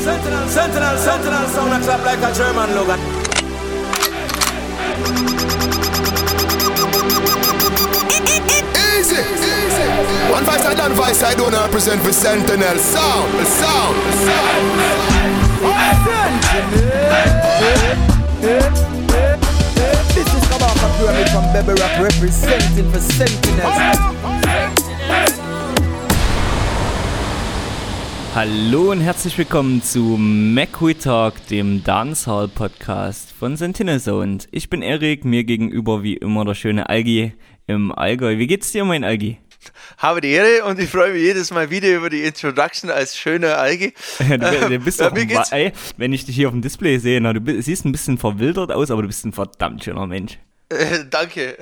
Sentinel, sentinel, sentinel, sound a clap like a German logo. Easy, easy. One voice I done voice I don't represent for Sentinel. Sound, sound, This is Kabaka Pyramid from Baby Rock representing for Sentinels. Hallo und herzlich willkommen zu McWe Talk, dem Dancehall Podcast von Sentinel Sound. Ich bin Erik, mir gegenüber wie immer der schöne Algi im Allgäu. Wie geht's dir, mein Algi? Habe die Ehre und ich freue mich jedes Mal wieder über die Introduction als schöner Algi. Du, du bist Ja, doch, geht's- ey, wenn ich dich hier auf dem Display sehe, na, du siehst ein bisschen verwildert aus, aber du bist ein verdammt schöner Mensch. Äh, danke.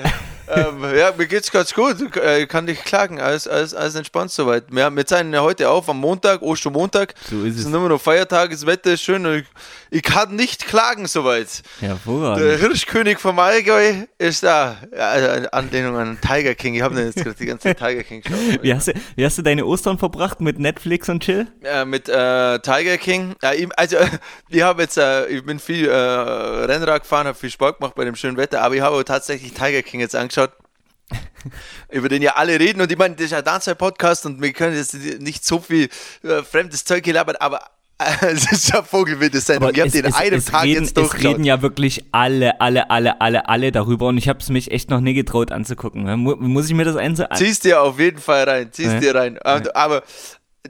Ähm, ja, mir geht's ganz gut. Äh, kann nicht klagen. Alles, alles, alles entspannt soweit. Wir, wir zeichnen ja heute auf am Montag, Ostermontag. So ist es es. sind immer noch Feiertage, das Wetter ist schön. Und ich, ich kann nicht klagen soweit. Der Hervorragend. Hirschkönig vom Allgäu ist da. Ja, also Anlehnung an Tiger King. Ich habe den jetzt gerade die ganze Zeit Tiger King geschaut. Wie hast, du, wie hast du deine Ostern verbracht mit Netflix und Chill? äh, mit äh, Tiger King. Ja, ich, also, ich habe jetzt, äh, ich bin viel äh, Rennrad gefahren, habe viel Sport gemacht bei dem schönen Wetter, aber ich habe tatsächlich Tiger King jetzt angeschaut. über den ja alle reden und ich meine, das ist ja ein Dancehall-Podcast und wir können jetzt nicht so viel äh, fremdes Zeug gelabert, aber äh, es ist ja vogelwilde Sendung. Ich habe den einem Tag reden, jetzt es durchgeschaut. reden ja wirklich alle, alle, alle, alle, alle darüber und ich habe es mich echt noch nie getraut anzugucken. Mu muss ich mir das einso an Ziehst dir auf jeden Fall rein, ziehst Ja. dir rein. Und, aber,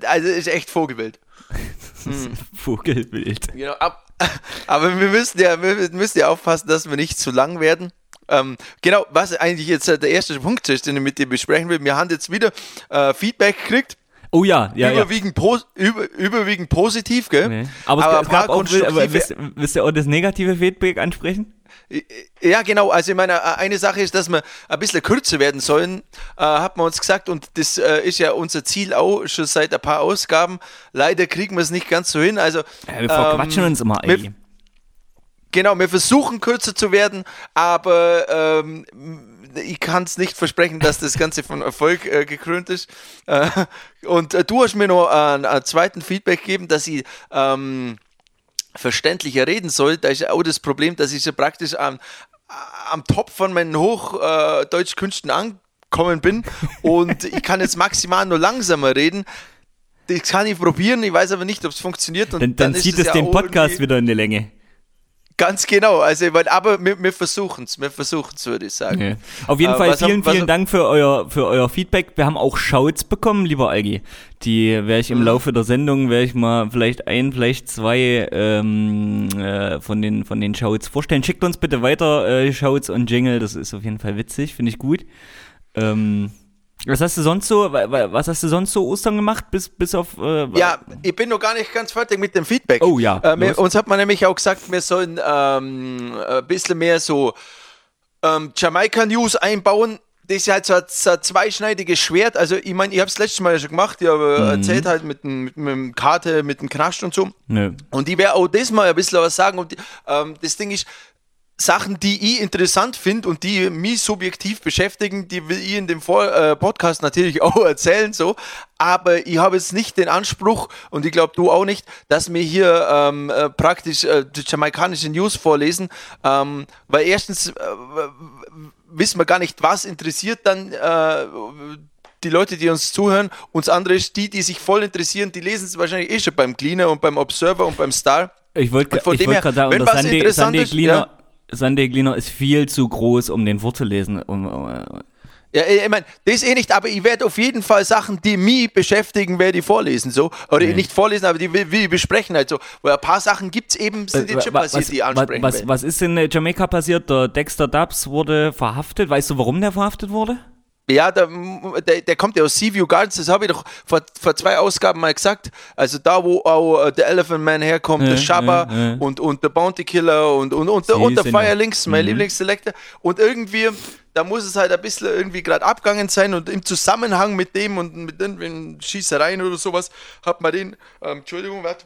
also ist echt vogelwild. Vogelbild? Genau, ab, aber wir müssen ja, wir müssen ja aufpassen, dass wir nicht zu lang werden. Ähm, genau, was eigentlich jetzt äh, der erste Punkt ist, den ich mit dir besprechen will. Wir haben jetzt wieder äh, Feedback gekriegt. Oh ja, ja, ja. überwiegend, pos über, überwiegend positiv, gell? Nee. Aber, ein es, gab auch, aber wisst, wisst ihr auch das negative Feedback ansprechen? Ja, genau. Also ich meine, eine Sache ist, dass wir ein bisschen kürzer werden sollen, äh, hat man uns gesagt. Und das äh, ist ja unser Ziel auch schon seit ein paar Ausgaben. Leider kriegen wir es nicht ganz so hin. Also Ja, wir verquatschen ähm, uns immer, ey. Genau, wir versuchen kürzer zu werden, aber ähm, ich kann es nicht versprechen, dass das Ganze von Erfolg äh, gekrönt ist. Äh, und äh, du hast mir noch einen, zweiten Feedback gegeben, dass ich ähm, verständlicher reden soll. Da ist ja auch das Problem, dass ich so praktisch am, am Top von meinen Hochdeutschkünsten angekommen bin und ich kann jetzt maximal nur langsamer reden. Das kann ich probieren, ich weiß aber nicht, ob es funktioniert. Und Dann, dann ist zieht es ja den Podcast wieder in die Länge. Ganz genau, also ich mein, aber wir, wir versuchen es, wir versuchen es, würde ich sagen. Ja. Auf jeden Äh, Fall haben- vielen, vielen Dank für euer, für euer Feedback. Wir haben auch Shouts bekommen, lieber Algi. Die werde ich im. Laufe der Sendung, werde ich mal vielleicht ein, vielleicht zwei ähm, äh, von, den, von den Shouts vorstellen. Schickt uns bitte weiter äh, Shouts und Jingle, das ist auf jeden Fall witzig, finde ich gut. Ähm, was hast du sonst so, wa- wa- was hast du sonst so Ostern gemacht, bis, bis auf, äh, Ja, ich bin noch gar nicht ganz fertig mit dem Feedback. Oh ja, Äh, uns hat man nämlich auch gesagt, wir sollen ähm, ein bisschen mehr so ähm, Jamaika-News einbauen. Das ist halt so ein, so ein zweischneidiges Schwert. Also, ich meine, ich habe es letztes Mal ja schon gemacht. Ich habe Mhm. äh, erzählt halt mit, dem- mit dem Karte, mit dem Knast und so. Nö. Und ich werde auch das mal ein bisschen was sagen. Und ähm, das Ding ist, Sachen, die ich interessant finde und die mich subjektiv beschäftigen, die will ich in dem Vor äh, Podcast natürlich auch erzählen, so. Aber ich habe jetzt nicht den Anspruch, und ich glaube du auch nicht, dass wir hier ähm, äh, praktisch äh, die jamaikanische News vorlesen, ähm, weil erstens äh, wissen wir gar nicht, was interessiert dann äh, die Leute, die uns zuhören. Und das andere ist, die, die sich voll interessieren, die lesen es wahrscheinlich eh schon beim Cleaner und beim Observer und beim Star. Ich wollte wollt gerade sagen, wenn was Sunday ist, Cleaner, Sunday Cleaner ist viel zu groß, um den vorzulesen. Um, um, Ja, ich meine, das eh nicht, aber ich werde auf jeden Fall Sachen, die mich beschäftigen, werde ich vorlesen, so. Oder Nee. nicht vorlesen, aber die will, will ich besprechen, halt so. Weil ein paar Sachen gibt es eben, sind jetzt schon Wa- passiert, was, die ansprechen was, will. was ist in äh, Jamaika passiert? Der Dexter Dubs wurde verhaftet. Weißt du, warum der verhaftet wurde? Ja, der, der, der kommt ja aus Seaview Gardens, das habe ich doch vor, vor zwei Ausgaben mal gesagt. Also da, wo auch äh, der Elephant Man herkommt, Ja, der Shabba ja, ja. Und, und der Bounty Killer und, und, und, Sie und der Firelinks, mein Mhm. Lieblingsselector. Und irgendwie, da muss es halt ein bisschen irgendwie gerade abgegangen sein und im Zusammenhang mit dem und mit irgendwelchen Schießereien oder sowas hat man den, ähm, Entschuldigung, warte.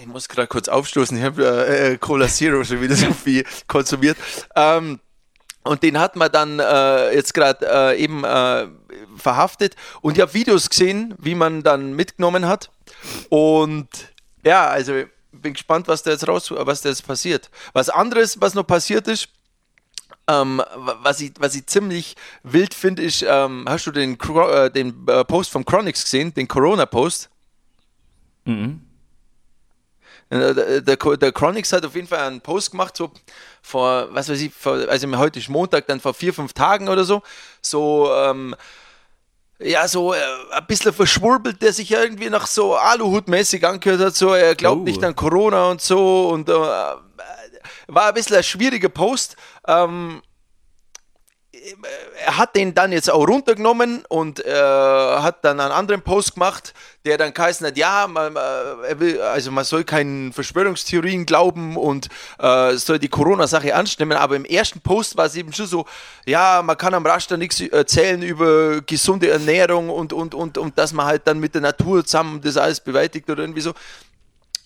Ich muss gerade kurz aufstoßen, ich habe äh, äh, Cola Zero schon wieder so viel konsumiert. Ähm, und den hat man dann äh, jetzt gerade äh, eben äh, verhaftet. Und ich habe Videos gesehen, wie man dann mitgenommen hat. Und Ja, also bin gespannt, was da jetzt raus, was da jetzt passiert. Was anderes, was noch passiert ist, ähm, wa- was, ich, was ich ziemlich wild finde, ist, ähm, hast du den, äh, den äh, Post vom Chronix gesehen, den Corona-Post? Mhm. Äh, Der, der, der Chronix hat auf jeden Fall einen Post gemacht, so vor, was weiß ich, vor, also heute ist Montag, dann vor vier, fünf Tagen oder so, so, ähm, ja, so äh, ein bisschen verschwurbelt, der sich irgendwie nach so Aluhut-mäßig angehört hat, so, er glaubt Oh. nicht an Corona und so und äh, war ein bisschen ein schwieriger Post. Ähm, er hat den dann jetzt auch runtergenommen und äh, hat dann einen anderen Post gemacht, der dann geheißen hat, ja, man, äh, will, also man soll keinen Verschwörungstheorien glauben und äh, soll die Corona-Sache ernst nehmen, aber im ersten Post war es eben schon so, ja, man kann am Raster nichts erzählen über gesunde Ernährung und, und, und, und dass man halt dann mit der Natur zusammen das alles bewältigt oder irgendwie so.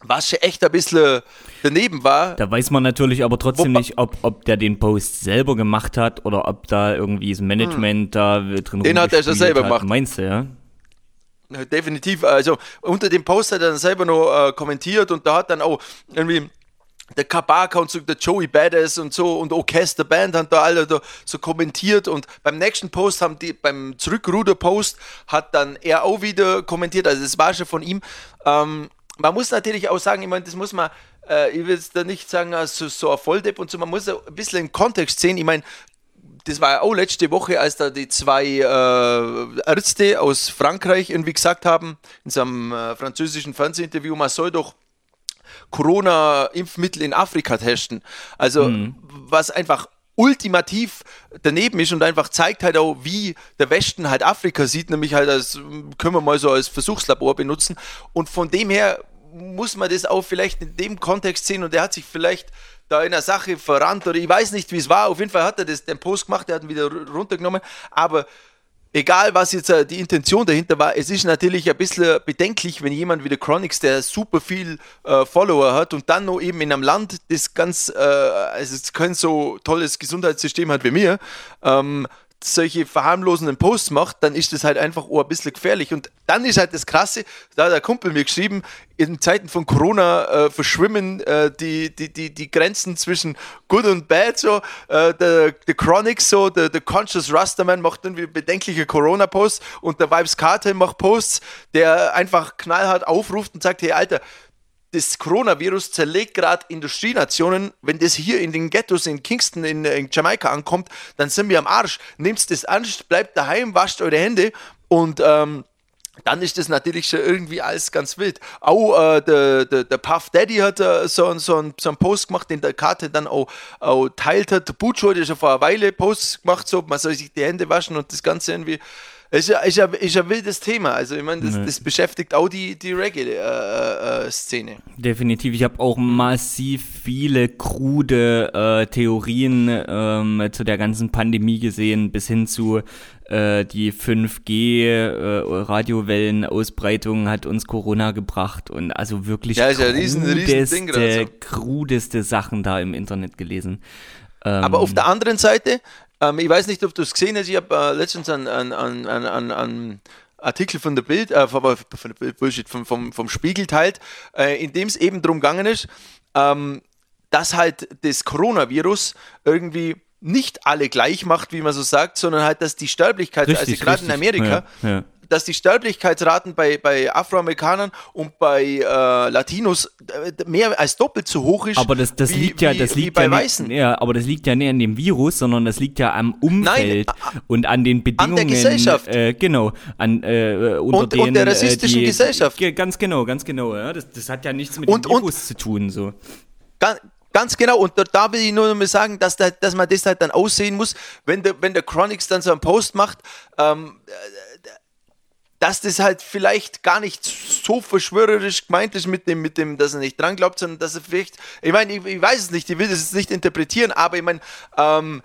Was schon echt ein bisschen daneben war. Da weiß man natürlich aber trotzdem Wobei- nicht, ob, ob der den Post selber gemacht hat oder ob da irgendwie das Management da drin Hm. Den hat er schon selber hat. gemacht. Meinst du, ja? Ja, Definitiv. Also unter dem Post hat er dann selber noch äh, kommentiert und da hat dann auch irgendwie der Kabaka und so der Joey Badass und so und Orchester Band haben da alle da so kommentiert und beim nächsten Post haben die, beim Zurückruder-Post hat dann er auch wieder kommentiert, also es war schon von ihm. Ähm, man muss natürlich auch sagen, ich meine, das muss man, äh, ich will jetzt da nicht sagen, also so ein Volldepp und so, man muss ein bisschen im Kontext sehen, ich meine, das war ja auch letzte Woche, als da die zwei äh, Ärzte aus Frankreich irgendwie gesagt haben, in so einem äh, französischen Fernsehinterview, man soll doch Corona-Impfmittel in Afrika testen. Also, was einfach ultimativ daneben ist und einfach zeigt halt auch, wie der Westen halt Afrika sieht, nämlich halt als, können wir mal so als Versuchslabor benutzen. Und von dem her muss man das auch vielleicht in dem Kontext sehen und er hat sich vielleicht da in der Sache verrannt oder ich weiß nicht, wie es war. Auf jeden Fall hat er das, den Post gemacht, er hat ihn wieder ru- runtergenommen. Aber egal, was jetzt äh, die Intention dahinter war, es ist natürlich ein bisschen bedenklich, wenn jemand wie der Chronix, der super viel äh, Follower hat und dann noch eben in einem Land, das ganz, äh, also kein so tolles Gesundheitssystem hat wie mir, ähm, solche verharmlosenden Posts macht, dann ist das halt einfach auch ein bisschen gefährlich. Und dann ist halt das Krasse, da hat der Kumpel mir geschrieben, in Zeiten von Corona äh, verschwimmen äh, die, die, die, die Grenzen zwischen Good und Bad. So, äh, der, Chronic, so, der Conscious Rasterman macht irgendwie bedenkliche Corona-Posts und der Vibes Cartel macht Posts, der einfach knallhart aufruft und sagt, hey Alter, das Coronavirus zerlegt gerade Industrienationen. Wenn das hier in den Ghettos in Kingston in, äh, in Jamaika ankommt, dann sind wir am Arsch. Nehmt das ernst, bleibt daheim, wascht eure Hände und ähm, dann ist das natürlich schon irgendwie alles ganz wild. Auch äh, der, der, der Puff Daddy hat äh, so, so, ein, so einen Post gemacht, den der Karte dann auch, auch teilt hat. Butch hat ja schon vor einer Weile Posts gemacht, so, man soll sich die Hände waschen und das Ganze irgendwie. Ist ja, ist ja, ist ja ein wildes Thema. Also, ich meine, das, das beschäftigt auch die, die Reggae-Szene. Definitiv. Ich habe auch massiv viele krude äh, Theorien ähm, zu der ganzen Pandemie gesehen, bis hin zu äh, die 5G-Radiowellen-Ausbreitung hat uns Corona gebracht und also wirklich Ja, ist ja riesen- riesen krudeste, so. krudeste Sachen da im Internet gelesen. Ähm, Aber auf der anderen Seite, ähm, ich weiß nicht, ob du es gesehen hast, ich habe äh, letztens einen an, an, an Artikel von der Bild, äh, von, von der Bild, Bullshit, vom, vom, vom Spiegel teilt, äh, in dem es eben darum gegangen ist, ähm, dass halt das Coronavirus irgendwie nicht alle gleich macht, wie man so sagt, sondern halt, dass die Sterblichkeit, also Richtig, gerade in. Amerika, Ja, ja. Dass die Sterblichkeitsraten bei, bei Afroamerikanern und bei äh, Latinos äh, mehr als doppelt so hoch ist. Aber das, das wie, liegt ja, wie, das wie liegt bei ja Weißen. nicht, ja, aber das liegt ja nicht an dem Virus, sondern das liegt ja am Umfeld und an den Bedingungen. Gesellschaft. Äh, genau, an äh, unter Und- den und der rassistischen äh, die, Gesellschaft. Ge- Ganz genau, ganz genau. Ja, das, das hat ja nichts mit Und- dem und- Virus zu tun. So. Ganz, ganz genau, und da, will ich nur noch mal sagen, dass, da, dass man das halt dann aussehen muss, wenn der, wenn der Chronix dann so einen Post macht, ähm, äh, dass das halt vielleicht gar nicht so verschwörerisch gemeint ist mit dem, mit dem, dass er nicht dran glaubt, sondern dass er vielleicht, ich meine, ich, ich weiß es nicht, ich will das jetzt nicht interpretieren, aber ich meine, ähm,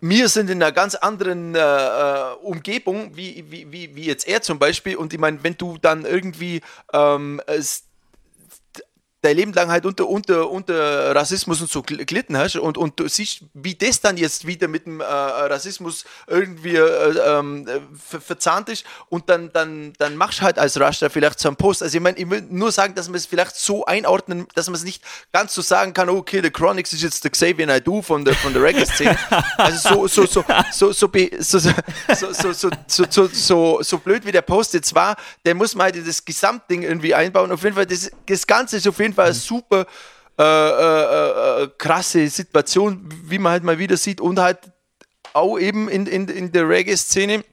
wir sind in einer ganz anderen äh, äh, Umgebung, wie, wie, wie, wie jetzt er zum Beispiel. Und ich meine, wenn du dann irgendwie ähm, es, dein Leben lang halt unter, unter, unter Rassismus und so gelitten hast und, und du siehst, wie das dann jetzt wieder mit dem äh, Rassismus irgendwie äh, ähm, äh, ver verzahnt ist und dann, dann, dann machst du halt als Raster vielleicht so einen Post. Also ich meine, ich will nur sagen, dass man es vielleicht so einordnen, dass man es nicht ganz so sagen kann, okay, The Chronics ist jetzt der Xavier Naidoo von der, von der Reggae-Szene. Also so, so, so, so, so, so, so, so, so, so, so, so, so blöd wie der Post jetzt war, der muss man halt in das Gesamtding irgendwie einbauen. Auf jeden Fall, das, das Ganze ist auf jeden Fall eine super äh, äh, äh, krasse Situation, wie man halt mal wieder sieht und halt auch eben in, in, in der Reggae-Szene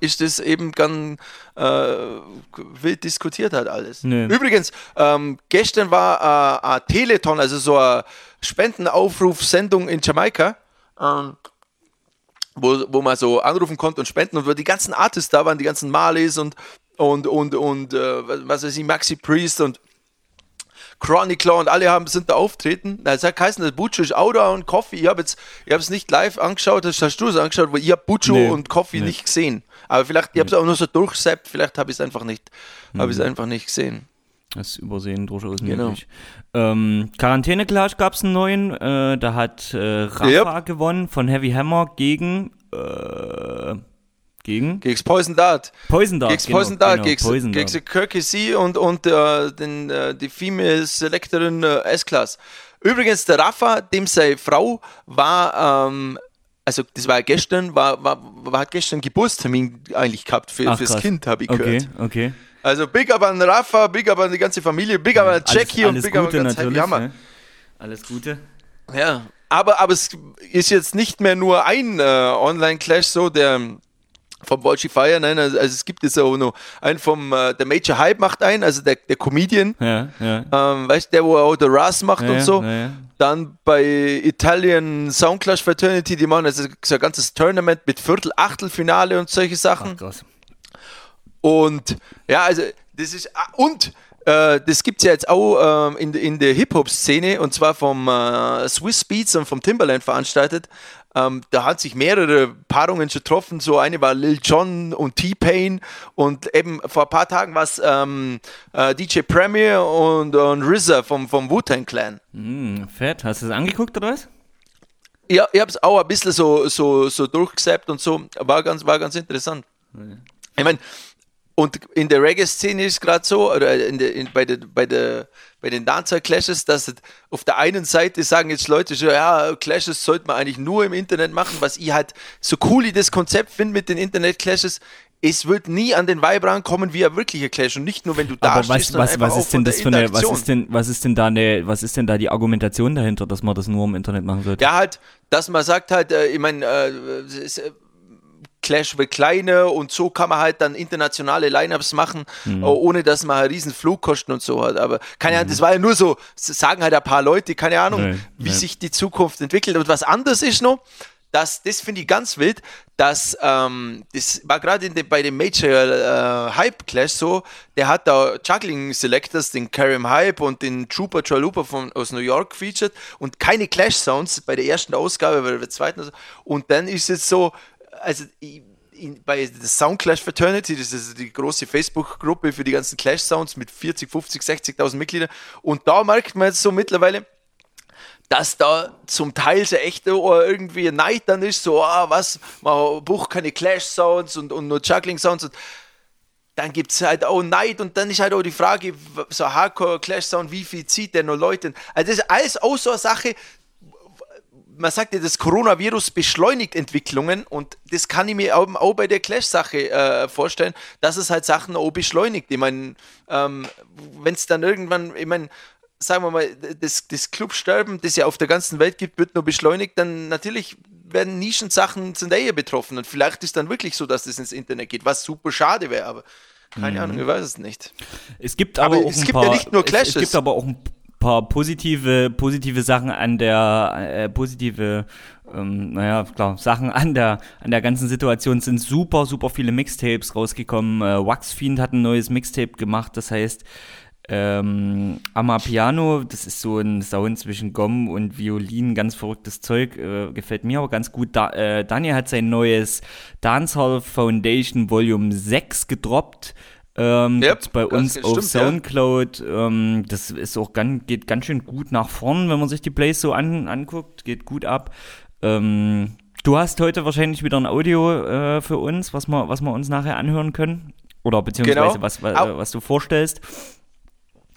ist das eben ganz äh, wild diskutiert hat alles. Nee. Übrigens, ähm, gestern war äh, ein Teleton, also so eine Spendenaufrufsendung in Jamaika, ähm, wo, wo man so anrufen konnte und spenden und wo die ganzen Artists da waren, die ganzen Marleys und und und und äh, was weiß ich, Maxi Priest und Chronicler und alle haben, sind da auftreten. Na, es hat geheißen, das Buccio ist auch da und Coffee. Ich habe jetzt, ich habe es nicht live angeschaut, das hast du es angeschaut, weil ich habe Buccio Nee, und Coffee nee. nicht gesehen. Aber vielleicht, ich habe es auch nur so durchseppt, vielleicht habe ich es einfach nicht, habe ich es einfach nicht gesehen. Das übersehen durchaus Genau. möglich. Ähm, Quarantäne-Clash gab es einen neuen. Äh, da hat äh, Rafa Yep. gewonnen von Heavy Hammer gegen äh, gegen Gegens Poison Dart. Poison Dart. Gegens genau, Poison Dart, genau, gegens Dart. Kirky C und, und äh, den, äh, die Female Selectorin äh, S-Class. Übrigens, der Rafa, dem seine Frau war, ähm, also das war gestern, war, war, war hat gestern Geburtstermin eigentlich gehabt für, Ach, fürs krass. Kind, habe ich Okay, gehört. okay. Also big up an Rafa, big up an die ganze Familie, big up an Jackie und alles big up an ganz natürlich. Hammer. Ne? Alles Gute. Ja, aber, aber es ist jetzt nicht mehr nur ein äh, Online-Clash so, der vom Bolschi Fire, nein, also, also es gibt jetzt auch noch einen vom, äh, der Major Hype macht einen, also der, der Comedian, Ja, ja. ähm, weißt du, der, wo auch der Ras macht Ja, und so. Dann bei Italian Soundclash Fraternity, die machen also so ein ganzes Tournament mit Viertel, Achtelfinale und solche Sachen. Ach, krass. Und ja, also das ist ah, und äh, das gibt es ja jetzt auch ähm, in, in der Hip-Hop-Szene und zwar vom äh, Swiss Beats und vom Timberland veranstaltet. Ähm, da hat sich mehrere Paarungen schon getroffen. So eine war Lil Jon und T-Pain und eben vor ein paar Tagen war es ähm, äh, DJ Premier und, und RZA vom, vom Wu-Tang Clan. Hm, fett. Hast du das angeguckt oder was? Ja, ich habe es auch ein bisschen so, so, so durchgesappt und so. War ganz, war ganz interessant. Ich meine, und in der Reggae-Szene ist gerade so, oder in der, in, bei, der, bei, der, bei den Dancer-Clashes, dass auf der einen Seite sagen jetzt Leute schon, ja, Clashes sollte man eigentlich nur im Internet machen, was ich halt so cool ich das Konzept finde mit den Internet-Clashes. Es wird nie an den Vibe rankommen wie ein wirklicher Clash und nicht nur, wenn du da Aber was, was, was ist denn das für eine, was ist denn, was ist denn da eine, was ist denn da die Argumentation dahinter, dass man das nur im Internet machen sollte? Ja, halt, dass man sagt halt, äh, ich meine, äh, es ist, äh, Clash wird kleiner und so kann man halt dann internationale Lineups machen, Mhm. äh, ohne dass man halt riesen Flugkosten und so hat. Aber keine Mhm. Ahnung, das war ja nur so, sagen halt ein paar Leute, keine Ahnung, Nee, wie nee. sich die Zukunft entwickelt. Und was anderes ist noch, dass, das finde ich ganz wild, dass ähm, das war gerade bei dem Major äh, Hype Clash so, der hat da Juggling Selectors, den Karim Hype und den Trooper Chalupa von, aus New York featured und keine Clash Sounds bei der ersten Ausgabe, bei der zweiten. Und dann ist es so, also in, bei der Sound Clash Fraternity, das ist die große Facebook-Gruppe für die ganzen Clash Sounds mit 40, 50, 60.000 Mitgliedern. Und da merkt man jetzt so mittlerweile, dass da zum Teil so echt oh, irgendwie ein Neid dann ist, so, ah, was, man bucht keine Clash-Sounds und, und nur Juggling-Sounds und dann gibt es halt auch Neid und dann ist halt auch die Frage, so Hardcore-Clash-Sound, wie viel zieht der noch Leute? Also das ist alles auch so eine Sache, man sagt ja, das Coronavirus beschleunigt Entwicklungen und das kann ich mir auch, bei der Clash-Sache äh, vorstellen, dass es halt Sachen auch beschleunigt. Ich meine, ähm, wenn es dann irgendwann, ich meine, sagen wir mal, das, das Clubsterben, das ja auf der ganzen Welt gibt, wird nur beschleunigt, dann natürlich werden Nischensachen sind eher betroffen und vielleicht ist dann wirklich so, dass das ins Internet geht, was super schade wäre, aber keine Ahnung, ich weiß es nicht. Es gibt aber, Aber auch es ein gibt paar, ja nicht nur Es, es Clashes. gibt aber auch ein paar positive, positive Sachen an der, äh, positive, ähm, naja, klar, Sachen an der, an der ganzen Situation sind super, super viele Mixtapes rausgekommen. Äh, Waxfiend hat ein neues Mixtape gemacht, das heißt, ähm, Amapiano, das ist so ein Sound zwischen Gom und Violin, ganz verrücktes Zeug, äh, gefällt mir aber ganz gut. Da, äh, Daniel hat sein neues Dancehall Foundation Volume 6 gedroppt. Ähm, Yep, gibt's bei uns stimmt, auf ja. Soundcloud. Ähm, das ist auch ganz, geht ganz schön gut nach vorn, wenn man sich die Plays so an, anguckt. Geht gut ab. Ähm, du hast heute wahrscheinlich wieder ein Audio äh, für uns, was wir, was wir uns nachher anhören können. Oder beziehungsweise Genau. was, was, was du vorstellst.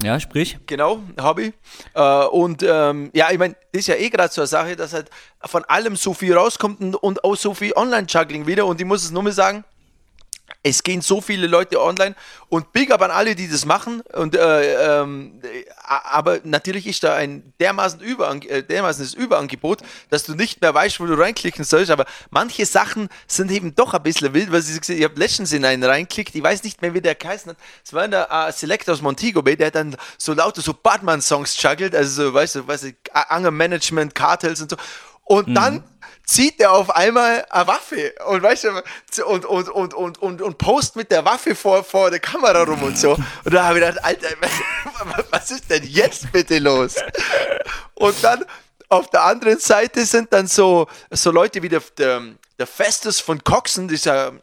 Ja, sprich. Genau, habe ich. Äh, und ähm, ja, ich meine, ist ja eh gerade so eine Sache, dass halt von allem so viel rauskommt und, und auch so viel Online-Juggling wieder. Und ich muss es nur mal sagen, es gehen so viele Leute online und big up an alle, die das machen. Und, äh, ähm, äh, aber natürlich ist da ein dermaßen, Überang äh, dermaßen das Überangebot, dass du nicht mehr weißt, wo du reinklicken sollst. Aber manche Sachen sind eben doch ein bisschen wild, weil ich, ich habe letztens in einen reinklickt, ich weiß nicht mehr, wie der geheißen hat. Es war der äh, Select aus Montego Bay, der hat dann so lauter so Batman-Songs juggelt, also so, weißt du, weißt du, Anger Management, Cartels und so. Und dann zieht er auf einmal eine Waffe und weißt du, und, und, und, und, und, und post mit der Waffe vor, vor der Kamera rum und so. Und da habe ich gedacht, Alter, was ist denn jetzt bitte los? Und dann auf der anderen Seite sind dann so, so Leute wie der, der, der Festus von Coxen, dieser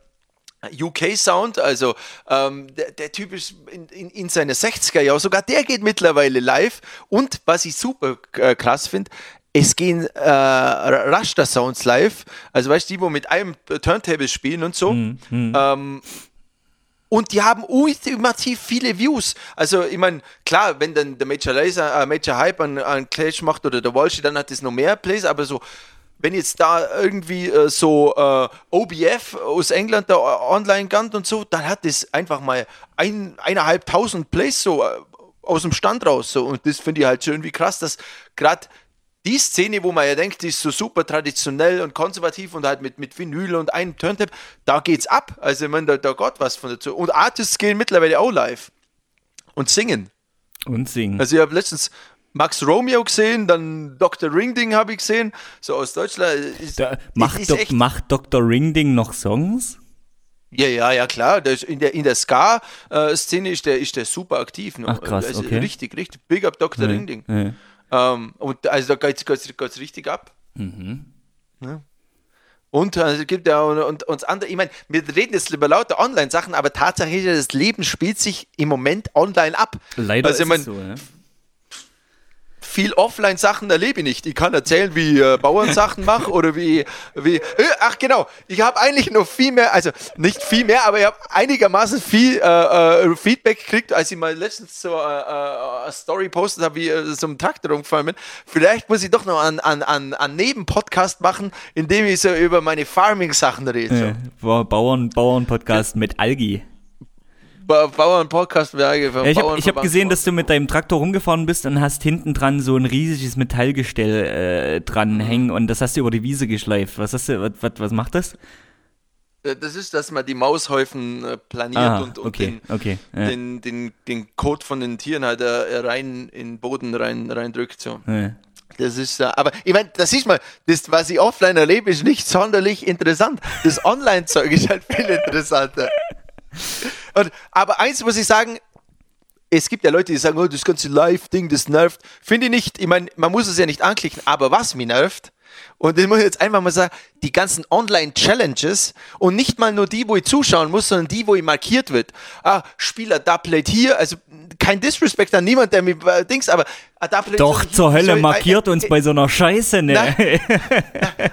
UK-Sound, also ähm, der, der Typ ist in, in, in seine 60er Jahre, sogar der geht mittlerweile live. Und was ich super äh, krass finde, es gehen äh, Rasta-Sounds live, also weißt du, die, wo mit einem Turntable spielen und so. Ähm, und die haben ultimativ viele Views. Also, ich meine, klar, wenn dann der Major Laser, äh, Major Hype an, an Clash macht oder der Walsh, dann hat das noch mehr Plays, aber so, wenn jetzt da irgendwie äh, so äh, OBF aus England da online geht und so, dann hat das einfach mal ein, eineinhalbtausend Plays so äh, aus dem Stand raus. So. Und das finde ich halt schon irgendwie krass, dass gerade die Szene, wo man ja denkt, die ist so super traditionell und konservativ und halt mit, mit Vinyl und einem Turntable, da geht's ab. Also, ich meine, da, da geht was von dazu. Und Artists gehen mittlerweile auch live und singen. Und singen. Also, ich habe letztens Max Romeo gesehen, dann Dr. Ringding habe ich gesehen, so aus Deutschland. Ist, da, macht, ist Dok macht Dr. Ringding noch Songs? Ja, ja, ja, klar. In der, in der Ska-Szene ist der, ist der super aktiv. Ach, krass, also okay. Richtig, richtig. Big up Dr. Ringding. Ja. Ähm, und also da geht es richtig ab. Ja. Und äh, es gibt ja und, und, uns andere, ich meine, wir reden jetzt über lauter Online-Sachen, aber ja, das Leben spielt sich im Moment online ab. Leider also, ich ist mein, es so, ja. Viel Offline-Sachen erlebe ich nicht. Ich kann erzählen, wie ich äh, Bauernsachen mache oder wie, wie. Äh, ach genau, ich habe eigentlich noch viel mehr, also nicht viel mehr, aber ich habe einigermaßen viel äh, äh, Feedback gekriegt, als ich mal letztens so äh, äh, eine Story postet habe, wie so ein Traktor umgefallen bin. Vielleicht muss ich doch noch einen an, an, an Nebenpodcast machen, in dem ich so über meine Farming-Sachen rede. Ja, war Bauern, Bauern-Podcast mit Algi. Ba Bauern-Podcast, ja, Ja, ich habe hab gesehen, dass du mit deinem Traktor rumgefahren bist und hast hinten dran so ein riesiges Metallgestell äh, dran hängen und das hast du über die Wiese geschleift. Was hast du, was, was, was macht das? Äh, Das ist, dass man die Maushäufen äh, planiert Ah, und, und okay, den, okay. Ja. den, den, den Code von den Tieren halt äh, rein in den Boden rein, reindrückt. So. Ja. Das ist, aber ich meine, das ist mal, das, was ich offline erlebe, ist nicht sonderlich interessant. Das Online-Zeug ist halt viel interessanter. Und, aber eins muss ich sagen, es gibt ja Leute, die sagen, oh, das ganze Live-Ding, das nervt. Finde ich nicht. Ich meine, man muss es ja nicht anklicken, aber was mich nervt, und das muss ich jetzt einfach mal sagen, die ganzen Online-Challenges und nicht mal nur die, wo ich zuschauen muss, sondern die, wo ich markiert wird. Ah, Spieler Doublet hier, also kein Disrespect an niemand, der mir äh, Dings, aber ah, Doublet Doch, so- zur Hölle so- markiert äh, uns äh, bei so einer Scheiße, ne? Nein.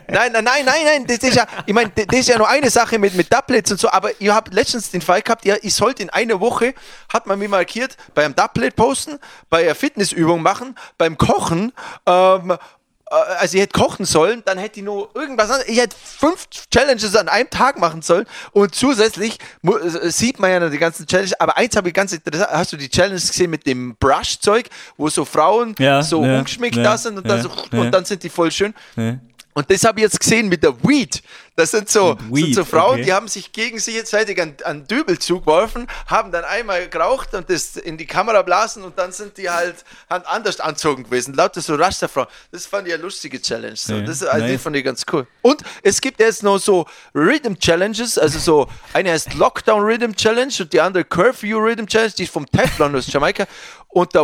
Nein, nein, nein, nein, das ist ja, ich meine, das ist ja nur eine Sache mit, mit Doublets und so, aber ihr habt letztens den Fall gehabt, ja, ich sollte in einer Woche, hat man mir markiert, bei einem Doublet posten, bei einer Fitnessübung machen, beim Kochen, ähm, äh, also ich hätte kochen sollen, dann hätte ich nur irgendwas anderes, ich hätte fünf Challenges an einem Tag machen sollen und zusätzlich äh, sieht man ja noch die ganzen Challenges, aber eins habe ich ganz interessant, hast du die Challenge gesehen mit dem Brush-Zeug, wo so Frauen Ja, so ja, ungeschminkt ja, da sind und dann so, und dann sind die voll schön. Und das habe ich jetzt gesehen mit der Weed. Das sind so, Mit sind so Weed, Frauen, okay. die haben sich gegenseitig an, an Dübel zugeworfen, haben dann einmal geraucht und das in die Kamera blasen und dann sind die halt anders anzogen gewesen. Lauter so Rasterfrauen. Das fand ich eine lustige Challenge. So. Ja, das also, nice. fand ich ganz cool. Und es gibt jetzt noch so Rhythm Challenges, also so, eine heißt Lockdown Rhythm Challenge und die andere Curfew Rhythm Challenge, die ist vom Teflon aus Jamaika. Und da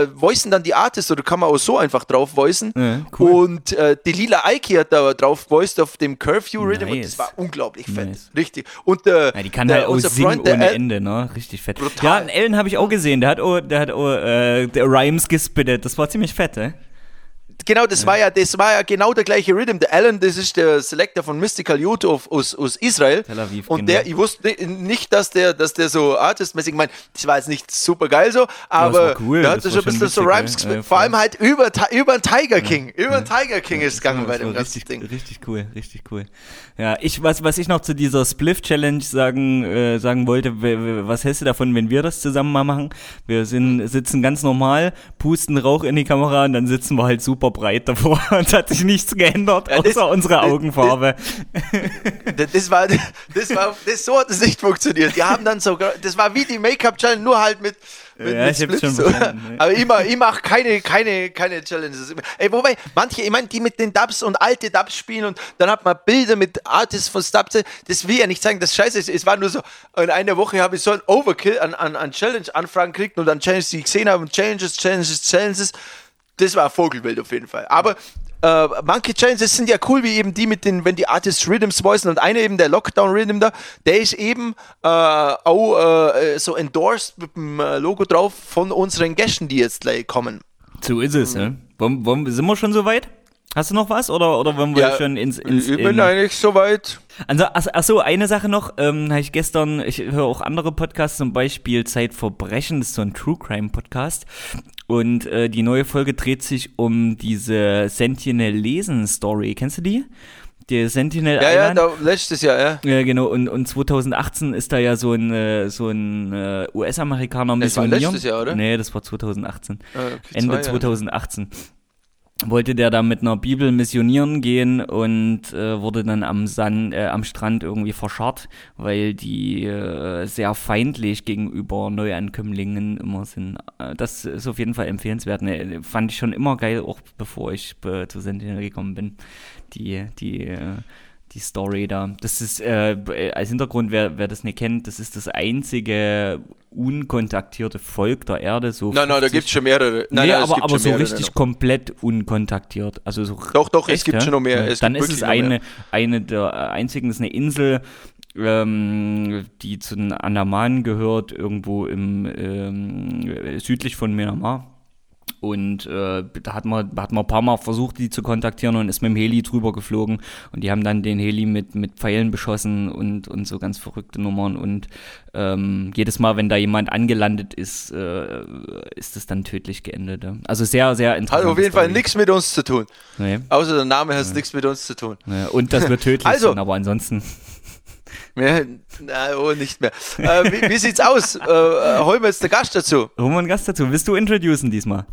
äh, voicen dann die Artists oder kann man auch so einfach drauf voicen. Ja, cool. Und äh, die lila Ike hat da drauf gevoiced auf dem Curfew Rhythm und Nice. das war unglaublich fett. Nice. Richtig. Und äh, Ja, die kann der- halt auch unser singen Freund, ohne Ende, ne? Richtig fett. Brutal. Ja, einen Ellen habe ich auch gesehen. Der hat auch, der hat auch äh, der Rhymes gespittet. Das war ziemlich fett, ne? Genau, das war ja, das war ja genau der gleiche Rhythm. Der Alan, das ist der Selector von Mystical Youth of, aus, aus Israel. Tel Aviv, und genau. der, ich wusste nicht, dass der, dass der so artistmäßig, ich meine, das war jetzt nicht super geil so, aber cool, da das hat er schon ein bisschen so witzig, Rhymes ja. gespielt. Ja, Vor allem halt über, über den Tiger King. Über den Tiger King ist gegangen bei dem ganzen richtig, Ding. richtig cool, richtig cool. Ja, ich, was, was ich noch zu dieser Spliff-Challenge sagen, äh, sagen wollte, was hältst du davon, wenn wir das zusammen mal machen? Wir sind, sitzen ganz normal, pusten Rauch in die Kamera und dann sitzen wir halt super breit davor und es hat sich nichts geändert, Ja, das- außer unsere Augenfarbe. Das, das war, das war, das, so hat es nicht funktioniert. Die haben dann so, das war wie die Make-up-Challenge, nur halt mit, mit, Ja, mit ich hab's schon ne? Aber immer, ich mach keine, keine, keine Challenges. Ey, wobei, manche, ich meine, die mit den Dubs und alte Dubs spielen und dann hat man Bilder mit Artists von Dubs, das will ja nicht sagen, dass scheiße ist. Es war nur so, in einer Woche habe ich so ein Overkill an, an, an Challenge-Anfragen gekriegt und an Challenges, die ich gesehen habe und Challenges, Challenges, Challenges. Das war Vogelwild auf jeden Fall. Aber äh, manche Challenges sind ja cool, wie eben die mit den, wenn die Artists Rhythms voicen und einer eben, der Lockdown Rhythm da, der ist eben äh, auch äh, so endorsed mit dem äh, Logo drauf von unseren Gästen, die jetzt gleich kommen. So ist es, ne? Wollen, wollen, sind wir schon so weit? Hast du noch was oder, oder wollen wir Ja, schon ins, ins ich bin in, eigentlich soweit. Also, ach, ach so, eine Sache noch, ähm, habe ich gestern, ich höre auch andere Podcasts, zum Beispiel Zeitverbrechen, das ist so ein True Crime Podcast. Und äh, die neue Folge dreht sich um diese Sentinel-Lesen-Story. Kennst du die? Die Sentinel Ja, ja, Island? da, letztes Jahr, ja. Ja, genau. Und, und 2018 ist da ja so ein, äh, so ein äh, US-Amerikaner Das war letztes Jahr, oder? Nee, das war 2018. Ah, okay, Ende zwei Jahre. 2018. Wollte der da mit einer Bibel missionieren gehen und äh, wurde dann am, San, äh, am Strand irgendwie verscharrt, weil die äh, sehr feindlich gegenüber Neuankömmlingen immer sind. Äh, das ist auf jeden Fall empfehlenswert. Ne, fand ich schon immer geil, auch bevor ich äh, zu Sentinel gekommen bin. Die, die, äh, die Story da. Das ist äh, als Hintergrund, wer, wer das nicht kennt, das ist das einzige unkontaktierte Volk der Erde. So Nein, nein, da 50 gibt es schon mehrere. Nein, nee, nein, es aber, aber so mehrere richtig noch. komplett unkontaktiert. Also so Doch, doch, es Echt, gibt ja? schon noch mehr. Es Dann ist es eine, eine der einzigen, ist eine Insel, ähm, die zu den Andaman gehört, irgendwo im ähm, südlich von Myanmar. Und äh, da hat man, hat man ein paar Mal versucht, die zu kontaktieren und ist mit dem Heli drüber geflogen. Und die haben dann den Heli mit, mit Pfeilen beschossen und, und so ganz verrückte Nummern. Und ähm, jedes Mal, wenn da jemand angelandet ist, äh, ist es dann tödlich geendet. Also sehr, sehr interessant. Hat auf jeden Fall nichts mit uns zu tun. Nee. Außer der Name hat nichts mit uns zu tun. Ja, und dass wir tödlich Also- sind, aber ansonsten. Ja, na, oh, nicht mehr. Äh, wie, wie sieht's aus? Äh, äh, holen wir jetzt den Gast dazu. Holen wir einen Gast dazu. Willst du introducen diesmal?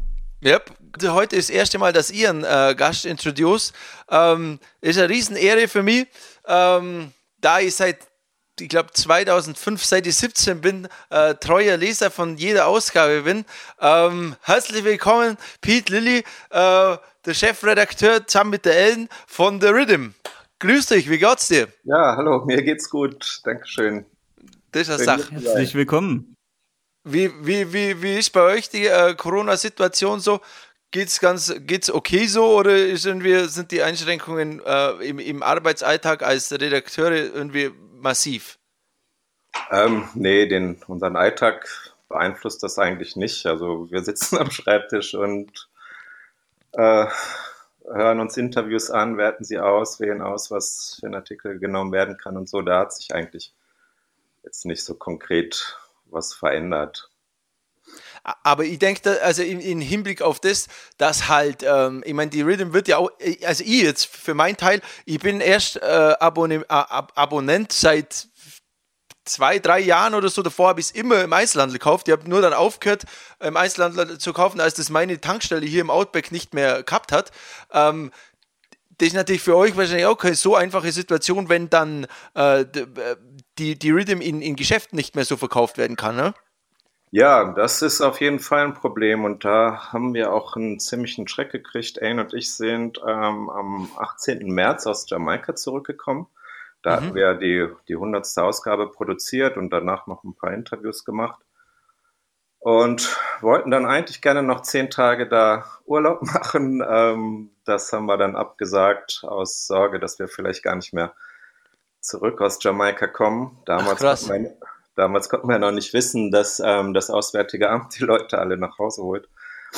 Yep. Heute ist das erste Mal, dass ihr einen äh, Gast introduce. Ähm, ist eine Riesenehre für mich, ähm, da ich seit, ich glaube 2005, seit ich 17 bin, äh, treuer Leser von jeder Ausgabe bin. Ähm, herzlich willkommen, Pete Lilly, äh, der Chefredakteur zusammen mit der Ellen von The Rhythm. Grüß dich, wie geht's dir? Ja, hallo, mir geht's gut. Dankeschön. Das ist eine Sache. Herzlich willkommen. Wie, wie, wie, wie ist bei euch die äh, Corona-Situation so? Geht's ganz, geht's okay so oder ist irgendwie, sind die Einschränkungen äh, im, im Arbeitsalltag als Redakteure irgendwie massiv? Ähm, nee, den, unseren Alltag beeinflusst das eigentlich nicht. Also wir sitzen am Schreibtisch und äh, hören uns Interviews an, werten sie aus, wählen aus, was für ein Artikel genommen werden kann und so. Da hat sich eigentlich jetzt nicht so konkret was verändert. Aber ich denke, also im, im Hinblick auf das, dass halt, ähm, ich meine, die Rhythm wird ja auch, also ich jetzt für meinen Teil, ich bin erst äh, Abonne, äh, Ab Abonnent seit zwei, drei Jahren oder so. Davor habe ich es immer im Einzelhandel gekauft. Ich habe nur dann aufgehört, im Einzelhandel zu kaufen, als das meine Tankstelle hier im Outback nicht mehr gehabt hat. Ähm, das ist natürlich für euch wahrscheinlich auch keine so einfache Situation, wenn dann äh, äh, die, die Rhythm in, in Geschäften nicht mehr so verkauft werden kann. Ne? Ja, das ist auf jeden Fall ein Problem und da haben wir auch einen ziemlichen Schreck gekriegt. Ayn und ich sind ähm, am 18. März aus Jamaika zurückgekommen. Da hatten wir die, die 100. Ausgabe produziert und danach noch ein paar Interviews gemacht. Und wollten dann eigentlich gerne noch zehn Tage da Urlaub machen. Ähm, das haben wir dann abgesagt aus Sorge, dass wir vielleicht gar nicht mehr zurück aus Jamaika kommen. Damals, Ach, krass. konnte man, damals konnten wir noch nicht wissen, dass ähm, das Auswärtige Amt die Leute alle nach Hause holt.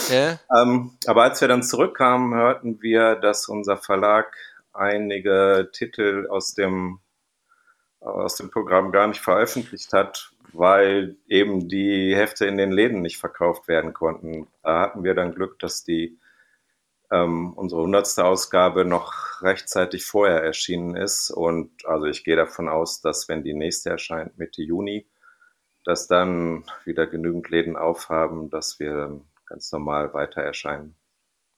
Ja. Ähm, aber als wir dann zurückkamen, hörten wir, dass unser Verlag einige Titel aus dem, aus dem Programm gar nicht veröffentlicht hat, weil eben die Hefte in den Läden nicht verkauft werden konnten. Da hatten wir dann Glück, dass die ähm, unsere hundertste Ausgabe noch rechtzeitig vorher erschienen ist. Und also ich gehe davon aus, dass wenn die nächste erscheint, Mitte Juni, dass dann wieder genügend Läden aufhaben, dass wir ganz normal weiter erscheinen.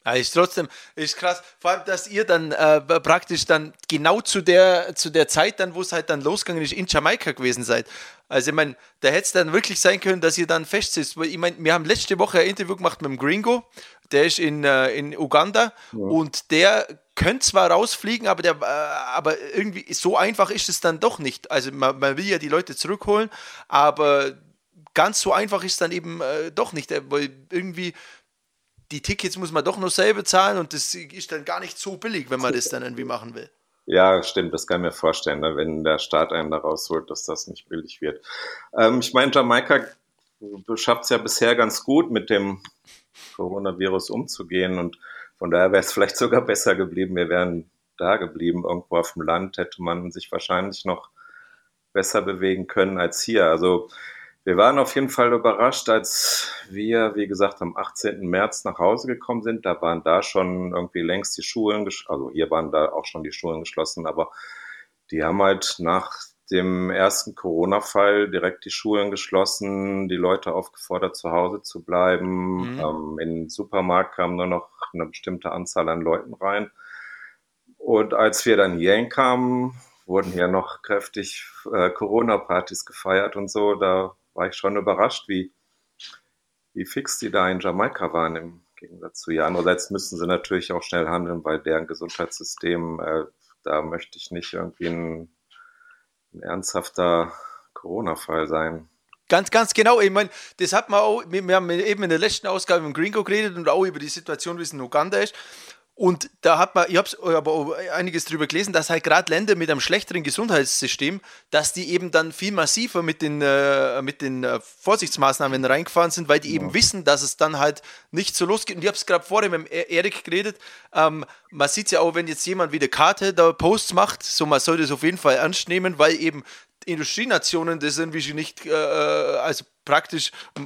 Ja, ist trotzdem, ist krass. Vor allem, dass ihr dann äh, praktisch dann genau zu der, zu der Zeit dann, wo es halt dann losgegangen ist, in Jamaika gewesen seid. Also ich meine, da hätte es dann wirklich sein können, dass ihr dann fest sitzt. Weil ich meine, wir haben letzte Woche ein Interview gemacht mit dem Gringo, der ist in, äh, in Uganda und der könnte zwar rausfliegen, aber, der, äh, aber irgendwie so einfach ist es dann doch nicht. Also man, man will ja die Leute zurückholen, aber ganz so einfach ist es dann eben äh, doch nicht, äh, weil irgendwie die Tickets muss man doch noch selber zahlen und das ist dann gar nicht so billig, wenn man das dann irgendwie machen will. Ja, stimmt, das kann ich mir vorstellen, ne, wenn der Staat einen da rausholt, dass das nicht billig wird. Ähm, ich meine, Jamaika schafft es ja bisher ganz gut, mit dem Coronavirus umzugehen und von daher wäre es vielleicht sogar besser geblieben, wir wären da geblieben, irgendwo auf dem Land hätte man sich wahrscheinlich noch besser bewegen können als hier. Also wir waren auf jeden Fall überrascht, als wir, wie gesagt, am 18. März nach Hause gekommen sind. Da waren da schon irgendwie längst die Schulen, also hier waren da auch schon die Schulen geschlossen, aber die haben halt nach dem ersten Corona-Fall direkt die Schulen geschlossen, die Leute aufgefordert, zu Hause zu bleiben. Mhm. Ähm, in den Supermarkt kam nur noch eine bestimmte Anzahl an Leuten rein. Und als wir dann hierhin kamen, wurden hier noch kräftig äh, Corona-Partys gefeiert und so. Da war ich schon überrascht, wie, wie fix die da in Jamaika waren im Gegensatz zu hier. Andererseits müssen sie natürlich auch schnell handeln, weil deren Gesundheitssystem, äh, da möchte ich nicht irgendwie ein, ein ernsthafter Corona-Fall sein. Ganz, ganz genau. Ich meine, das hat man auch, wir haben eben in der letzten Ausgabe mit Gringo geredet und auch über die Situation, wie es in Uganda ist. Und da hat man, ich habe aber einiges drüber gelesen, dass halt gerade Länder mit einem schlechteren Gesundheitssystem, dass die eben dann viel massiver mit den, äh, mit den äh, Vorsichtsmaßnahmen reingefahren sind, weil die eben wissen, dass es dann halt nicht so losgeht. Und ich habe es gerade vorher mit e-, Erik geredet. Ähm, man sieht ja auch, wenn jetzt jemand wie der Karte da Posts macht, so man sollte es auf jeden Fall ernst nehmen, weil eben Industrienationen das irgendwie nicht, äh, also praktisch äh,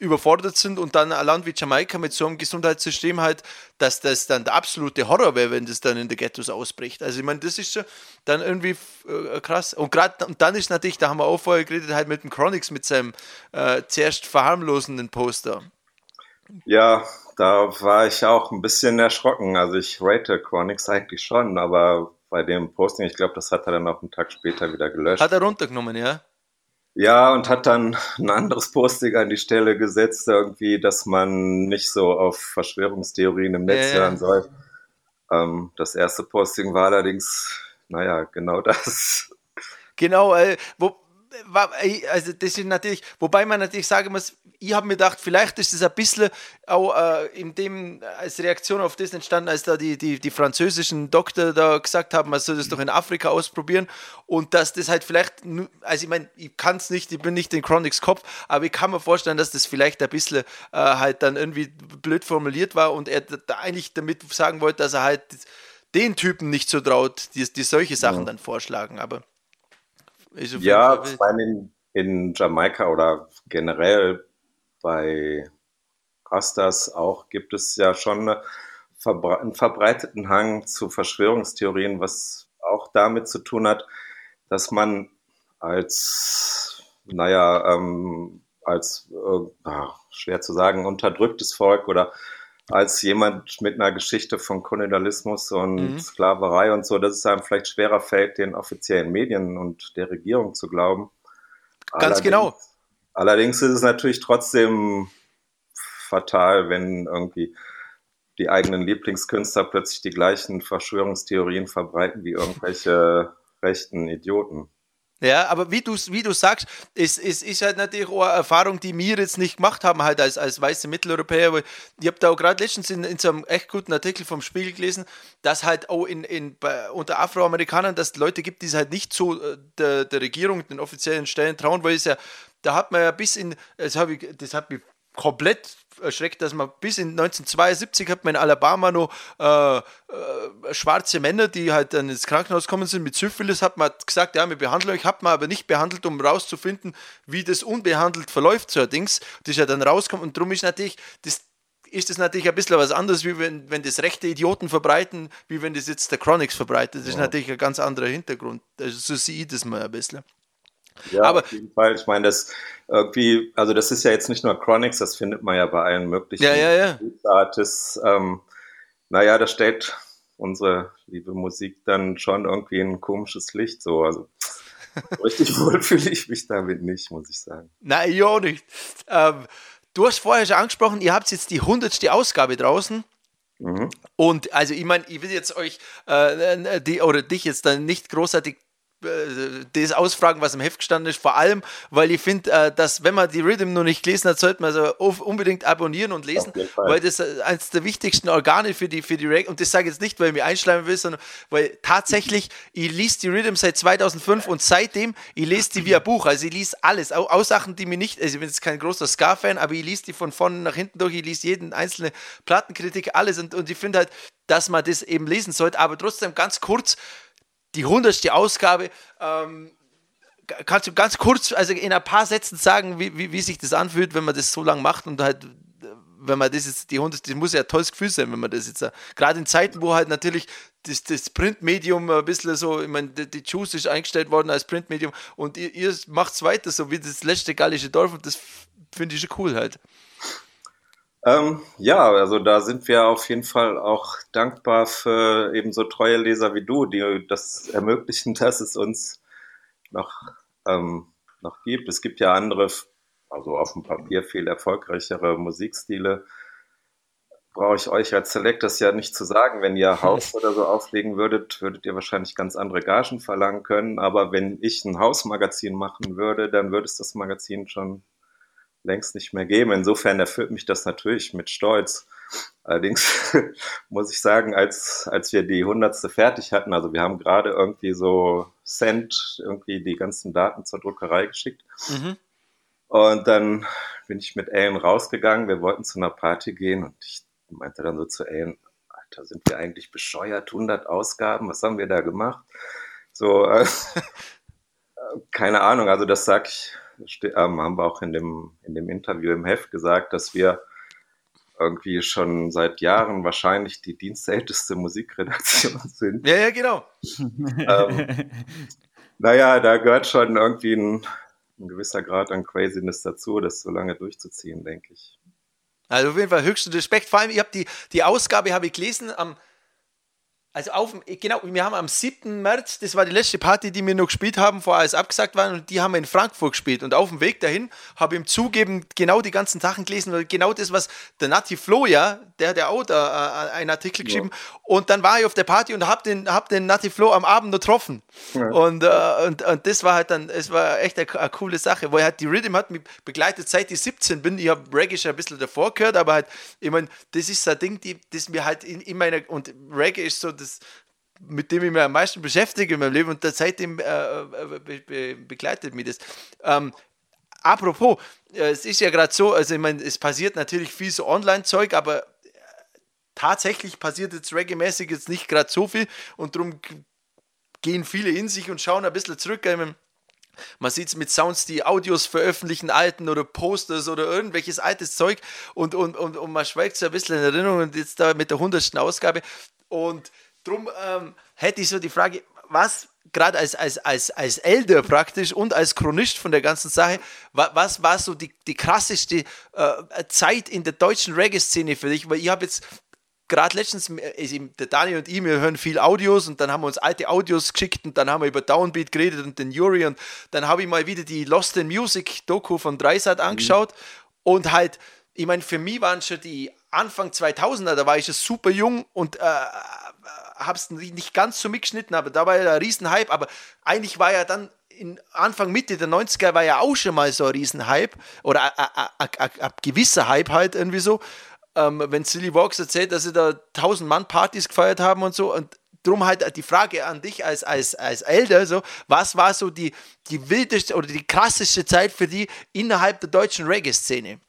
überfordert sind und dann ein Land wie Jamaika mit so einem Gesundheitssystem halt, dass das dann der absolute Horror wäre, wenn das dann in der Ghettos ausbricht. Also ich meine, das ist schon dann irgendwie äh, krass. Und gerade und dann ist natürlich, da haben wir auch vorher geredet, halt mit dem Chronix mit seinem äh, zuerst verharmlosenden Poster. Ja, da war ich auch ein bisschen erschrocken. Also ich rate Chronix eigentlich schon, aber bei dem Posting. Ich glaube, das hat er dann auch einen Tag später wieder gelöscht. Hat er runtergenommen, ja? Ja, und hat dann ein anderes Posting an die Stelle gesetzt, irgendwie, dass man nicht so auf Verschwörungstheorien im Netz ja. hören soll. Ähm, das erste Posting war allerdings, naja, genau das. Genau, äh, wo, äh, also das ist natürlich, wobei man natürlich sagen muss, ich habe mir gedacht, vielleicht ist es ein bisschen auch äh, in dem, als Reaktion auf das entstanden, als da die, die, die französischen Doktor da gesagt haben, man soll das doch in Afrika ausprobieren und dass das halt vielleicht, also ich meine, ich kann es nicht, ich bin nicht in Chronics Kopf, aber ich kann mir vorstellen, dass das vielleicht ein bisschen äh, halt dann irgendwie blöd formuliert war und er da eigentlich damit sagen wollte, dass er halt den Typen nicht so traut, die, die solche Sachen dann vorschlagen, aber Ja, vor allem in, in Jamaika oder generell bei Rastas auch gibt es ja schon verbre einen verbreiteten Hang zu Verschwörungstheorien, was auch damit zu tun hat, dass man als, naja, ähm, als, äh, ah, schwer zu sagen, unterdrücktes Volk oder als jemand mit einer Geschichte von Kolonialismus und Mhm. Sklaverei und so, dass es einem vielleicht schwerer fällt, den offiziellen Medien und der Regierung zu glauben. Ganz genau. Allerdings ist es natürlich trotzdem fatal, wenn irgendwie die eigenen Lieblingskünstler plötzlich die gleichen Verschwörungstheorien verbreiten wie irgendwelche rechten Idioten. Ja, aber wie du wie du sagst, ist, ist, ist halt natürlich auch eine Erfahrung, die wir jetzt nicht gemacht haben, halt als, als weiße Mitteleuropäer. Ich habe da auch gerade letztens in, in so einem echt guten Artikel vom Spiegel gelesen, dass halt auch in, in, bei, unter Afroamerikanern, dass es Leute gibt, die es halt nicht so äh, der, der Regierung, den offiziellen Stellen trauen, weil es ja, da hat man ja bis in, das, ich, das hat mich komplett erschreckt, dass man bis in 1972 hat man in Alabama noch äh, äh, schwarze Männer, die halt dann ins Krankenhaus gekommen sind mit Syphilis, hat man gesagt, ja, wir behandeln euch, hat man aber nicht behandelt, um rauszufinden, wie das unbehandelt verläuft, so ein Dings. Das ist ja dann rauskommt und darum ist natürlich, das ist das natürlich ein bisschen was anderes, wie wenn, wenn das rechte Idioten verbreiten, wie wenn das jetzt der Chronics verbreitet. Das ist natürlich ein ganz anderer Hintergrund. Also so sehe ich das mal ein bisschen. Ja, aber auf jeden Fall. Ich meine, das irgendwie, also das ist ja jetzt nicht nur Chronics, das findet man ja bei allen möglichen ja, ja, ja. Artists. Ähm, naja, da stellt unsere liebe Musik dann schon irgendwie ein komisches Licht. So, also richtig wohl fühle ich mich damit nicht, muss ich sagen. Nein, ich auch nicht. Ähm, du hast vorher schon angesprochen, ihr habt jetzt die hundertste Ausgabe draußen. Mhm. Und also ich meine, ich will jetzt euch äh, die oder dich jetzt dann nicht großartig das ausfragen, was im Heft gestanden ist, vor allem, weil ich finde, äh, dass wenn man die Rhythm noch nicht gelesen hat, sollte man so unbedingt abonnieren und lesen, weil das äh, eines der wichtigsten Organe für die, für die Reg und das sage ich jetzt nicht, weil ich mich einschleimen will, sondern weil tatsächlich, ich lese die Rhythm seit 2005 und seitdem, ich lese die wie ein Buch, also ich lese alles, auch, auch Sachen, die mir nicht, also ich bin jetzt kein großer Ska-Fan, aber ich lese die von vorne nach hinten durch, ich lese jeden einzelne Plattenkritik, alles. Und, und ich finde halt, dass man das eben lesen sollte, aber trotzdem ganz kurz, die hundertste Ausgabe. Ähm, kannst du ganz kurz, also in ein paar Sätzen sagen, wie, wie, wie sich das anfühlt, wenn man das so lange macht und halt, wenn man das jetzt, die hundertste, das muss ja ein tolles Gefühl sein, wenn man das jetzt, gerade in Zeiten, wo halt natürlich das, das Printmedium ein bisschen so, ich meine, die, die Juice ist eingestellt worden als Printmedium und ihr, ihr macht es weiter, so wie das letzte gallische Dorf und das finde ich schon cool halt. Ähm, ja, also da sind wir auf jeden Fall auch dankbar für eben so treue Leser wie du, die das ermöglichen, dass es uns noch, ähm, noch gibt. Es gibt ja andere, also auf dem Papier viel erfolgreichere Musikstile. Brauche ich euch als Selectors ja nicht zu sagen. Wenn ihr Haus oder so auflegen würdet, würdet ihr wahrscheinlich ganz andere Gagen verlangen können. Aber wenn ich ein Hausmagazin machen würde, dann würde es das Magazin schon längst nicht mehr geben. Insofern erfüllt mich das natürlich mit Stolz. Allerdings muss ich sagen, als, als wir die hundertste fertig hatten, also wir haben gerade irgendwie so Cent irgendwie die ganzen Daten zur Druckerei geschickt. Mhm. Und dann bin ich mit Alan rausgegangen. Wir wollten zu einer Party gehen und ich meinte dann so zu Alan, Alter, sind wir eigentlich bescheuert? 100 Ausgaben? Was haben wir da gemacht? So, äh, keine Ahnung. Also das sag ich haben wir auch in dem, in dem Interview im Heft gesagt, dass wir irgendwie schon seit Jahren wahrscheinlich die dienstälteste Musikredaktion sind. Ja, ja, genau. ähm, naja, da gehört schon irgendwie ein, ein gewisser Grad an Craziness dazu, das so lange durchzuziehen, denke ich. Also auf jeden Fall höchsten Respekt. Vor allem, ich habe die, die Ausgabe habe ich gelesen am also auf, genau, wir haben am 7. März, das war die letzte Party, die wir noch gespielt haben, vorher als abgesagt waren, und die haben wir in Frankfurt gespielt. Und auf dem Weg dahin habe ich im Zugeben genau die ganzen Sachen gelesen, weil genau das, was der Nati Flo, ja, der hat ja auch da äh, einen Artikel geschrieben. Ja. Und dann war ich auf der Party und habe den, hab den Nati Flo am Abend noch getroffen. Ja. Und, äh, und, und das war halt dann, es war echt eine, eine, coole Sache, weil halt die Rhythm hat mich begleitet, seit ich 17 bin. Ich habe Reggae schon ein bisschen davor gehört, aber halt, ich meine, das ist so ein Ding, die, das mir halt in, in meiner, und Reggae ist so das, mit dem ich mich am meisten beschäftige in meinem Leben und seitdem äh, äh, be, be, begleitet mich das. Ähm, apropos, äh, es ist ja gerade so, also ich meine, es passiert natürlich viel so Online-Zeug, aber äh, tatsächlich passiert jetzt reggae-mäßig jetzt nicht gerade so viel und darum gehen viele in sich und schauen ein bisschen zurück. Ich meine, man sieht es mit Sounds, die Audios veröffentlichen, alten oder Posters oder irgendwelches altes Zeug und, und, und, und man schweigt so ein bisschen in Erinnerung und jetzt da mit der hundertsten Ausgabe und Drum ähm, hätte ich so die Frage, was gerade als, als, als, als Elder praktisch und als Chronist von der ganzen Sache, was, was war so die, die krasseste äh, Zeit in der deutschen Reggae-Szene für dich? Weil ich habe jetzt gerade letztens, also der Daniel und ich, wir hören viel Audios und dann haben wir uns alte Audios geschickt und dann haben wir über Downbeat geredet und den Yuri und dann habe ich mal wieder die Lost in Music Doku von Dreisat angeschaut mhm. und halt, ich meine, für mich waren schon die Anfang 2000er, da war ich schon super jung und äh, habe es nicht ganz so mitgeschnitten, aber da war ja ein Riesenhype, aber eigentlich war ja dann in Anfang, Mitte der 90er war ja auch schon mal so ein Riesenhype oder ein gewisser Hype halt irgendwie so. Ähm, wenn Silly Walks erzählt, dass sie da 1000 Mann Partys gefeiert haben und so und drum halt die Frage an dich als, als, als Elder, so, was war so die, die wildeste oder die krasseste Zeit für die innerhalb der deutschen Reggae-Szene?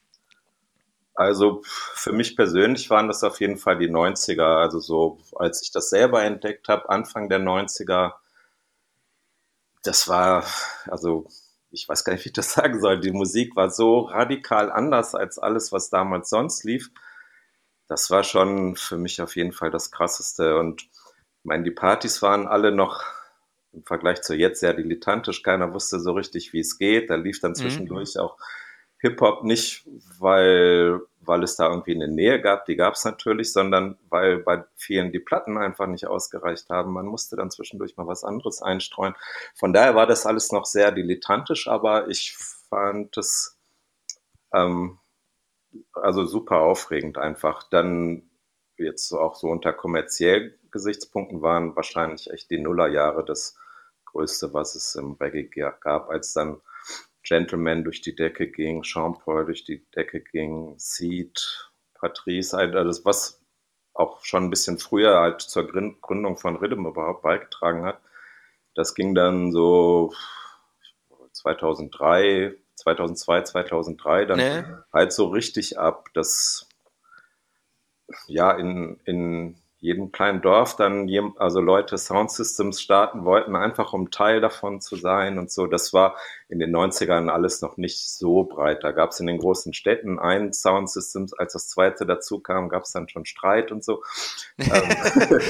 Also für mich persönlich waren das auf jeden Fall die 90er. Also so, als ich das selber entdeckt habe, Anfang der 90er, das war, also ich weiß gar nicht, wie ich das sagen soll. Die Musik war so radikal anders als alles, was damals sonst lief. Das war schon für mich auf jeden Fall das Krasseste. Und ich meine, die Partys waren alle noch im Vergleich zu jetzt sehr dilettantisch. Keiner wusste so richtig, wie es geht. Da lief dann mhm. zwischendurch mhm. auch Hip-Hop nicht, weil, weil es da irgendwie eine Nähe gab, die gab es natürlich, sondern weil bei vielen die Platten einfach nicht ausgereicht haben. Man musste dann zwischendurch mal was anderes einstreuen. Von daher war das alles noch sehr dilettantisch, aber ich fand es ähm, also super aufregend einfach. Dann jetzt auch so unter kommerziellen Gesichtspunkten waren wahrscheinlich echt die Nullerjahre das Größte, was es im Reggae gab, als dann Gentleman durch die Decke ging, Sean Paul durch die Decke ging, Seed, Patrice, alles, was auch schon ein bisschen früher halt zur Gründung von Rhythm überhaupt beigetragen hat. Das ging dann so 2003, 2002, 2003 dann nee. halt so richtig ab, dass ja in, in jedem kleinen Dorf dann also Leute Soundsystems starten wollten, einfach um Teil davon zu sein und so. Das war in den 90ern alles noch nicht so breit. Da gab es in den großen Städten ein Soundsystems, als das zweite dazu kam, gab es dann schon Streit und so. Ähm,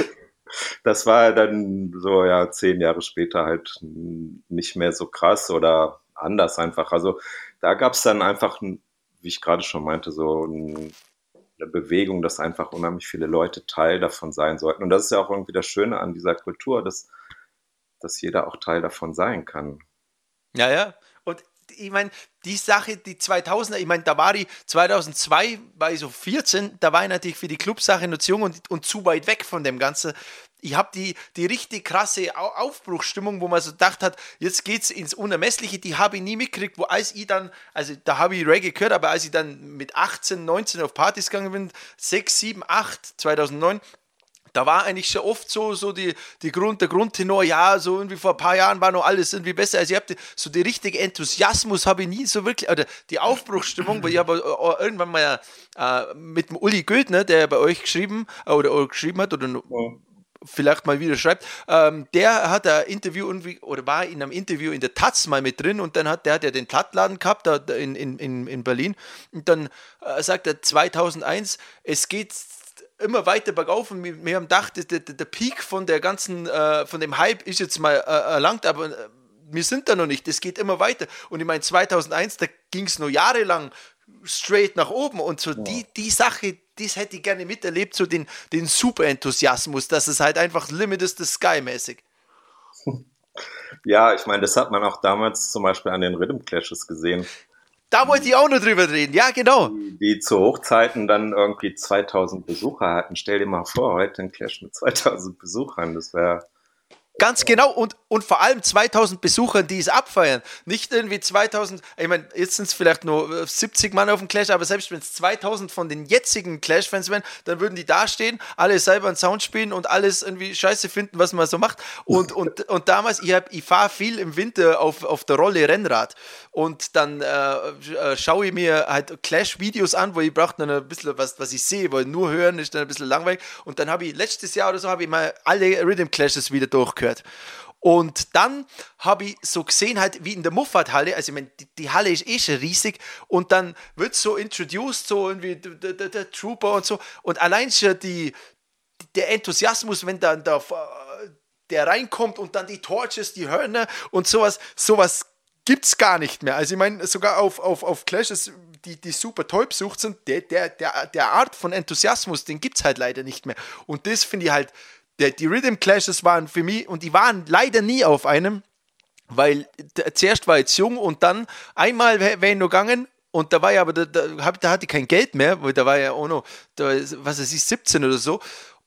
das war dann so ja zehn Jahre später halt nicht mehr so krass oder anders einfach. Also da gab es dann einfach, wie ich gerade schon meinte, so ein Bewegung, dass einfach unheimlich viele Leute Teil davon sein sollten. Und das ist ja auch irgendwie das Schöne an dieser Kultur, dass, dass jeder auch Teil davon sein kann. Ja, ja. Ich meine, die Sache, die 2000er, ich meine, da war ich 2002, war ich so 14, da war ich natürlich für die Clubsache noch zu jung und, und zu weit weg von dem Ganzen. Ich habe die, die richtig krasse Aufbruchsstimmung, wo man so gedacht hat, jetzt geht's ins Unermessliche, die habe ich nie mitgekriegt, wo als ich dann, also da habe ich Reggae gehört, aber als ich dann mit 18, 19 auf Partys gegangen bin, 6, 7, 8, 2009, da war eigentlich schon oft so, so die, die Grund, der Grundtenor, ja, so irgendwie vor ein paar Jahren war noch alles irgendwie besser. Also ich habe so die richtige Enthusiasmus habe ich nie so wirklich, oder die Aufbruchsstimmung, weil ich habe irgendwann mal äh, mit dem Uli Gödner, der bei euch geschrieben äh, oder, oder geschrieben hat, oder ja vielleicht mal wieder schreibt, ähm, der hat ein Interview irgendwie, oder war in einem Interview in der Taz mal mit drin und dann hat der hat ja den Plattladen gehabt da in, in, in Berlin und dann äh, sagt er 2001, es geht immer weiter bergauf und wir, wir haben gedacht, der, der, der Peak von der ganzen, äh, von dem Hype ist jetzt mal äh, erlangt, aber äh, wir sind da noch nicht, es geht immer weiter und ich meine 2001, da ging es nur jahrelang straight nach oben und so ja. die, die Sache, das hätte ich gerne miterlebt, so den, den Super-Enthusiasmus, dass es halt einfach Limit ist, das Sky-mäßig. Ja, ich meine, das hat man auch damals zum Beispiel an den Rhythm Clashes gesehen. Da wollte ich auch noch drüber reden, ja, genau. Die, die zu Hochzeiten dann irgendwie 2000 Besucher hatten. Stell dir mal vor, heute ein Clash mit 2000 Besuchern, das wäre Ganz genau und, und vor allem 2000 Besuchern, die es abfeiern. Nicht irgendwie 2000, ich meine, jetzt sind es vielleicht nur 70 Mann auf dem Clash, aber selbst wenn es 2000 von den jetzigen Clash-Fans wären, dann würden die da stehen, alle selber einen Sound spielen und alles irgendwie scheiße finden, was man so macht. Und, und, und damals, ich, ich fahre viel im Winter auf, auf der Rolle Rennrad und dann äh, äh, schaue ich mir halt Clash-Videos an, wo ich brauche dann ein bisschen was, was ich sehe, weil nur hören ist dann ein bisschen langweilig. Und dann habe ich letztes Jahr oder so, habe ich mal alle Rhythm Clashes wieder durchgehört gehört. Und dann habe ich so gesehen, halt wie in der Muffat-Halle, also ich meine, die, die, Halle ist eh schon riesig und dann wird so introduced, so irgendwie der, der, der Trooper und so. Und allein schon die, der Enthusiasmus, wenn dann der, der reinkommt und dann die Torches, die Hörner und sowas, sowas gibt es gar nicht mehr. Also ich meine, sogar auf, auf, auf Clashes, die, die super toll besucht sind, der, der, der, der Art von Enthusiasmus, den gibt es halt leider nicht mehr. Und das finde ich halt der, die Rhythm Clashes waren für mich, und die waren leider nie auf einem, weil zuerst war ich jetzt jung und dann einmal wäre ich noch gegangen und da war ja aber, da, da, da, hatte ich kein Geld mehr, weil da war ja auch noch, da, was weiß ich, 17 oder so.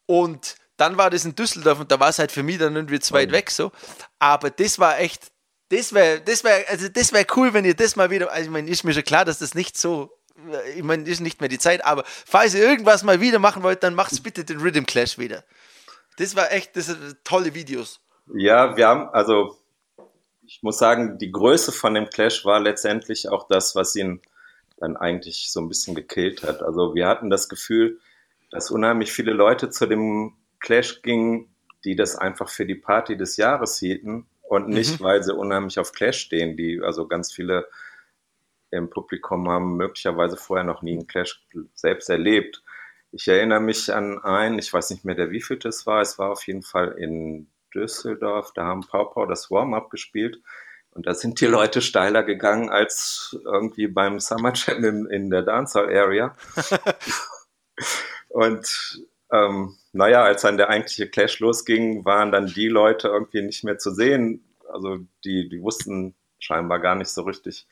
Und dann war das in Düsseldorf und da war es halt für mich dann irgendwie zu weit weg so. Aber das war echt Das wäre, das wäre, also das wäre cool, wenn ihr das mal wieder, also ich meine, ist mir schon klar, dass das nicht so, äh, ich meine, ist nicht mehr die Zeit, aber falls ihr irgendwas mal wieder machen wollt, dann macht's bitte den Rhythm Clash wieder. Das war echt, das sind tolle Videos. Ja, wir haben, also ich muss sagen, die Größe von dem Clash war letztendlich auch das, was ihn dann eigentlich so ein bisschen gekillt hat. Also wir hatten das Gefühl, dass unheimlich viele Leute zu dem Clash gingen, die das einfach für die Party des Jahres hielten und nicht, mhm. weil sie unheimlich auf Clash stehen, die also ganz viele im Publikum haben möglicherweise vorher noch nie einen Clash selbst erlebt. Ich erinnere mich an einen, ich weiß nicht mehr, der wievielte es war, es war auf jeden Fall in Düsseldorf, da haben Pau Pau das Warm-Up gespielt und da sind die Leute steiler gegangen als irgendwie beim Summer Jam in, in der Dancehall Area. und ähm, naja, als dann der eigentliche Clash losging, waren dann die Leute irgendwie nicht mehr zu sehen. Also die, die wussten scheinbar gar nicht so richtig,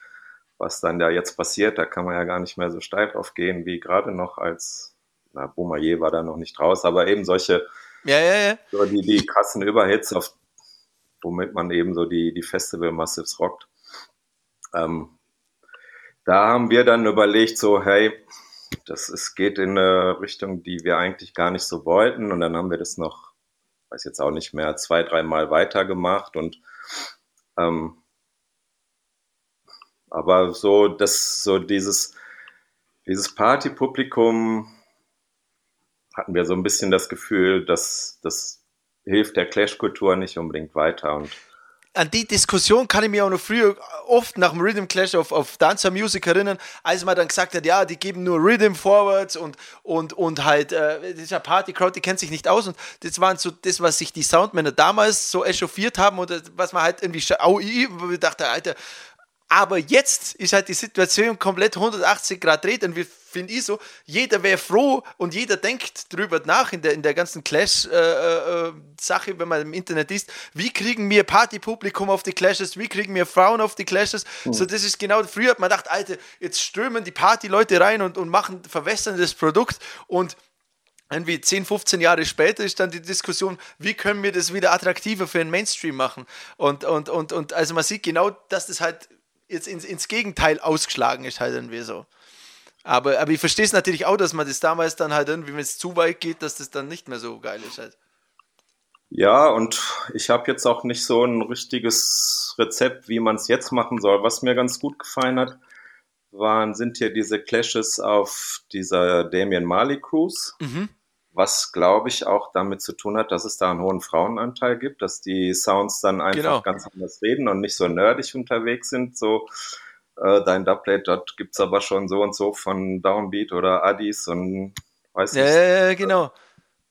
was dann da jetzt passiert. Da kann man ja gar nicht mehr so steil drauf gehen, wie gerade noch als, na, Beaumarrier war da noch nicht raus, aber eben solche, ja, ja, ja. So die, die krassen Überhits, auf, womit man eben so die, die Festival-Massives rockt. Ähm, da haben wir dann überlegt, so, hey, das ist, geht in eine Richtung, die wir eigentlich gar nicht so wollten. Und dann haben wir das noch, weiß jetzt auch nicht mehr, zwei, dreimal weitergemacht. Und ähm, aber so, das, so dieses, dieses Partypublikum hatten wir so ein bisschen das Gefühl, dass das hilft der Clash-Kultur nicht unbedingt weiter. Und an die Diskussion kann ich mir auch noch früher oft nach dem Rhythm Clash auf, auf Dancer Music erinnern, als man dann gesagt hat, ja, die geben nur Rhythm Forwards und, und, und halt, äh, dieser Party Crowd, die kennt sich nicht aus und das waren so das, was sich die Soundmänner damals so echauffiert haben oder was man halt irgendwie, auch ich dachte, Alter, aber jetzt ist halt die Situation komplett 180 Grad dreht und wir finde ich so, jeder wäre froh und jeder denkt drüber nach in der, in der ganzen Clash-Sache, äh, äh, wenn man im Internet ist, wie kriegen wir Partypublikum auf die Clashes, wie kriegen wir Frauen auf die Clashes. Mhm. So, das ist genau, früher hat man gedacht, Alter, jetzt strömen die Partyleute rein und, und machen, verwässern das Produkt und irgendwie 10, 15 Jahre später ist dann die Diskussion, wie können wir das wieder attraktiver für den Mainstream machen? Und, und, und, und also man sieht genau, dass das halt jetzt ins, ins Gegenteil ausgeschlagen ist, halt irgendwie so. Aber, aber ich verstehe es natürlich auch, dass man das damals dann halt irgendwie, wenn es zu weit geht, dass das dann nicht mehr so geil ist halt. Ja, und ich habe jetzt auch nicht so ein richtiges Rezept, wie man es jetzt machen soll. Was mir ganz gut gefallen hat, waren, sind hier diese Clashes auf dieser Damien Marley Cruise. Mhm was glaube ich auch damit zu tun hat, dass es da einen hohen Frauenanteil gibt, dass die Sounds dann einfach genau. ganz anders reden und nicht so nerdig unterwegs sind, so äh, dein Dubplate, dort gibt es aber schon so und so von Downbeat oder Addis und weiß nicht. Ja, genau.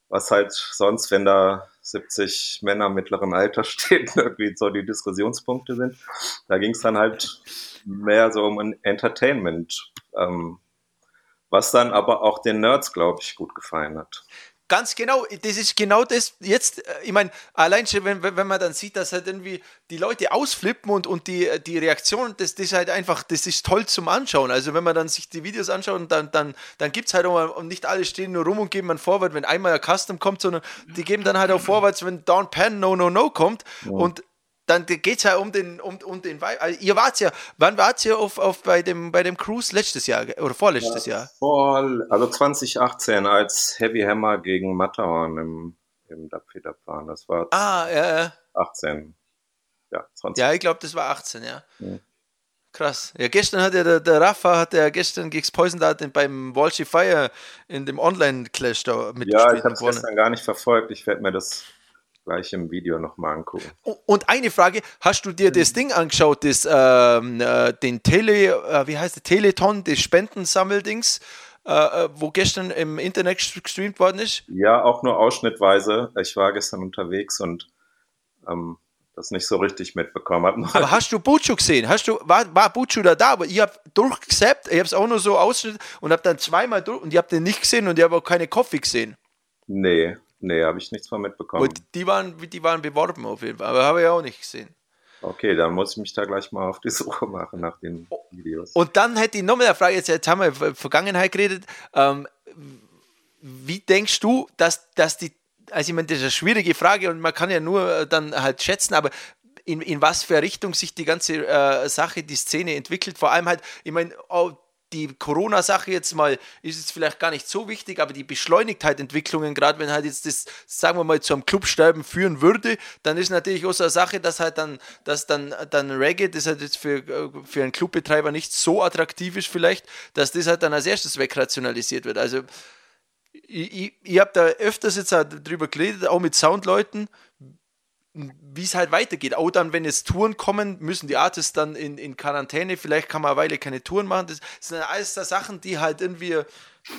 Was halt sonst, wenn da 70 Männer mittleren Alters stehen, irgendwie so die Diskussionspunkte sind. Da ging es dann halt mehr so um ein Entertainment. Ähm, was dann aber auch den Nerds, glaube ich, gut gefallen hat. Ganz genau, das ist genau das. Jetzt, äh, ich meine, allein schon, wenn, wenn man dann sieht, dass halt irgendwie die Leute ausflippen und, und die, die Reaktion, das, das ist halt einfach, das ist toll zum Anschauen. Also, wenn man dann sich die Videos anschaut, dann, dann, dann gibt es halt auch mal, und nicht alle stehen nur rum und geben man Vorwärts, wenn einmal ein Custom kommt, sondern die geben dann halt auch vorwärts, wenn Down Pan No No No kommt. Ja. Und dann geht es ja um den, um, um den also Ihr wart ja, wann wart ihr auf, auf bei, dem, bei dem Cruise letztes Jahr oder vorletztes ja, Jahr? Vor, also 2018, als Heavy Hammer gegen Matterhorn im, im Dapfidap waren. Das war ah, ja, 18. Ja, 20. Ja, ich glaube, das war 18, ja. ja. Krass. Ja, gestern hat ja der, der Rafa hat ja gestern gegen Poison Dart beim Walshy Fire in dem Online-Clash da mitgespielt. Ja, ich habe es gestern gar nicht verfolgt. Ich werde mir das gleich im Video nochmal angucken. Und eine Frage, hast du dir das Ding angeschaut, das, ähm, äh, den Tele, äh, wie heißt der, Teleton, das Spendensammeldings, äh, äh, wo gestern im Internet gestreamt worden ist? Ja, auch nur ausschnittweise. Ich war gestern unterwegs und ähm, das nicht so richtig mitbekommen habe. Aber hast du Buchu gesehen? Hast du, war, war Buchu da da? Aber ich habe durchgesappt, ich habe es auch nur so ausschnitt und habe dann zweimal durch und ich habe den nicht gesehen und ich habe auch keine Coffee gesehen. Nee, Nee, habe ich nichts mehr mitbekommen. Und die waren, die waren beworben auf jeden Fall, aber habe ich auch nicht gesehen. Okay, dann muss ich mich da gleich mal auf die Suche machen nach den Videos. Und dann hätte ich nochmal eine Frage, jetzt, jetzt haben wir über Vergangenheit geredet. Ähm, wie denkst du, dass, dass die, also ich meine, das ist eine schwierige Frage und man kann ja nur dann halt schätzen, aber in, in was für Richtung sich die ganze äh, Sache, die Szene entwickelt. Vor allem halt, ich meine, oh, die Corona-Sache jetzt mal ist es vielleicht gar nicht so wichtig, aber die beschleunigt halt Entwicklungen, gerade wenn halt jetzt das, sagen wir mal, zu einem Clubsterben führen würde, dann ist natürlich auch so eine Sache, dass halt dann, dass dann, dann Reggae, das halt jetzt für, für einen Clubbetreiber nicht so attraktiv ist vielleicht, dass das halt dann als erstes wegrationalisiert wird. Also ich, ich, ich habe da öfters jetzt auch drüber geredet, auch mit Soundleuten, wie es halt weitergeht. Auch dann, wenn jetzt Touren kommen, müssen die Artists dann in, in Quarantäne, vielleicht kann man eine Weile keine Touren machen. Das sind alles da Sachen, die halt irgendwie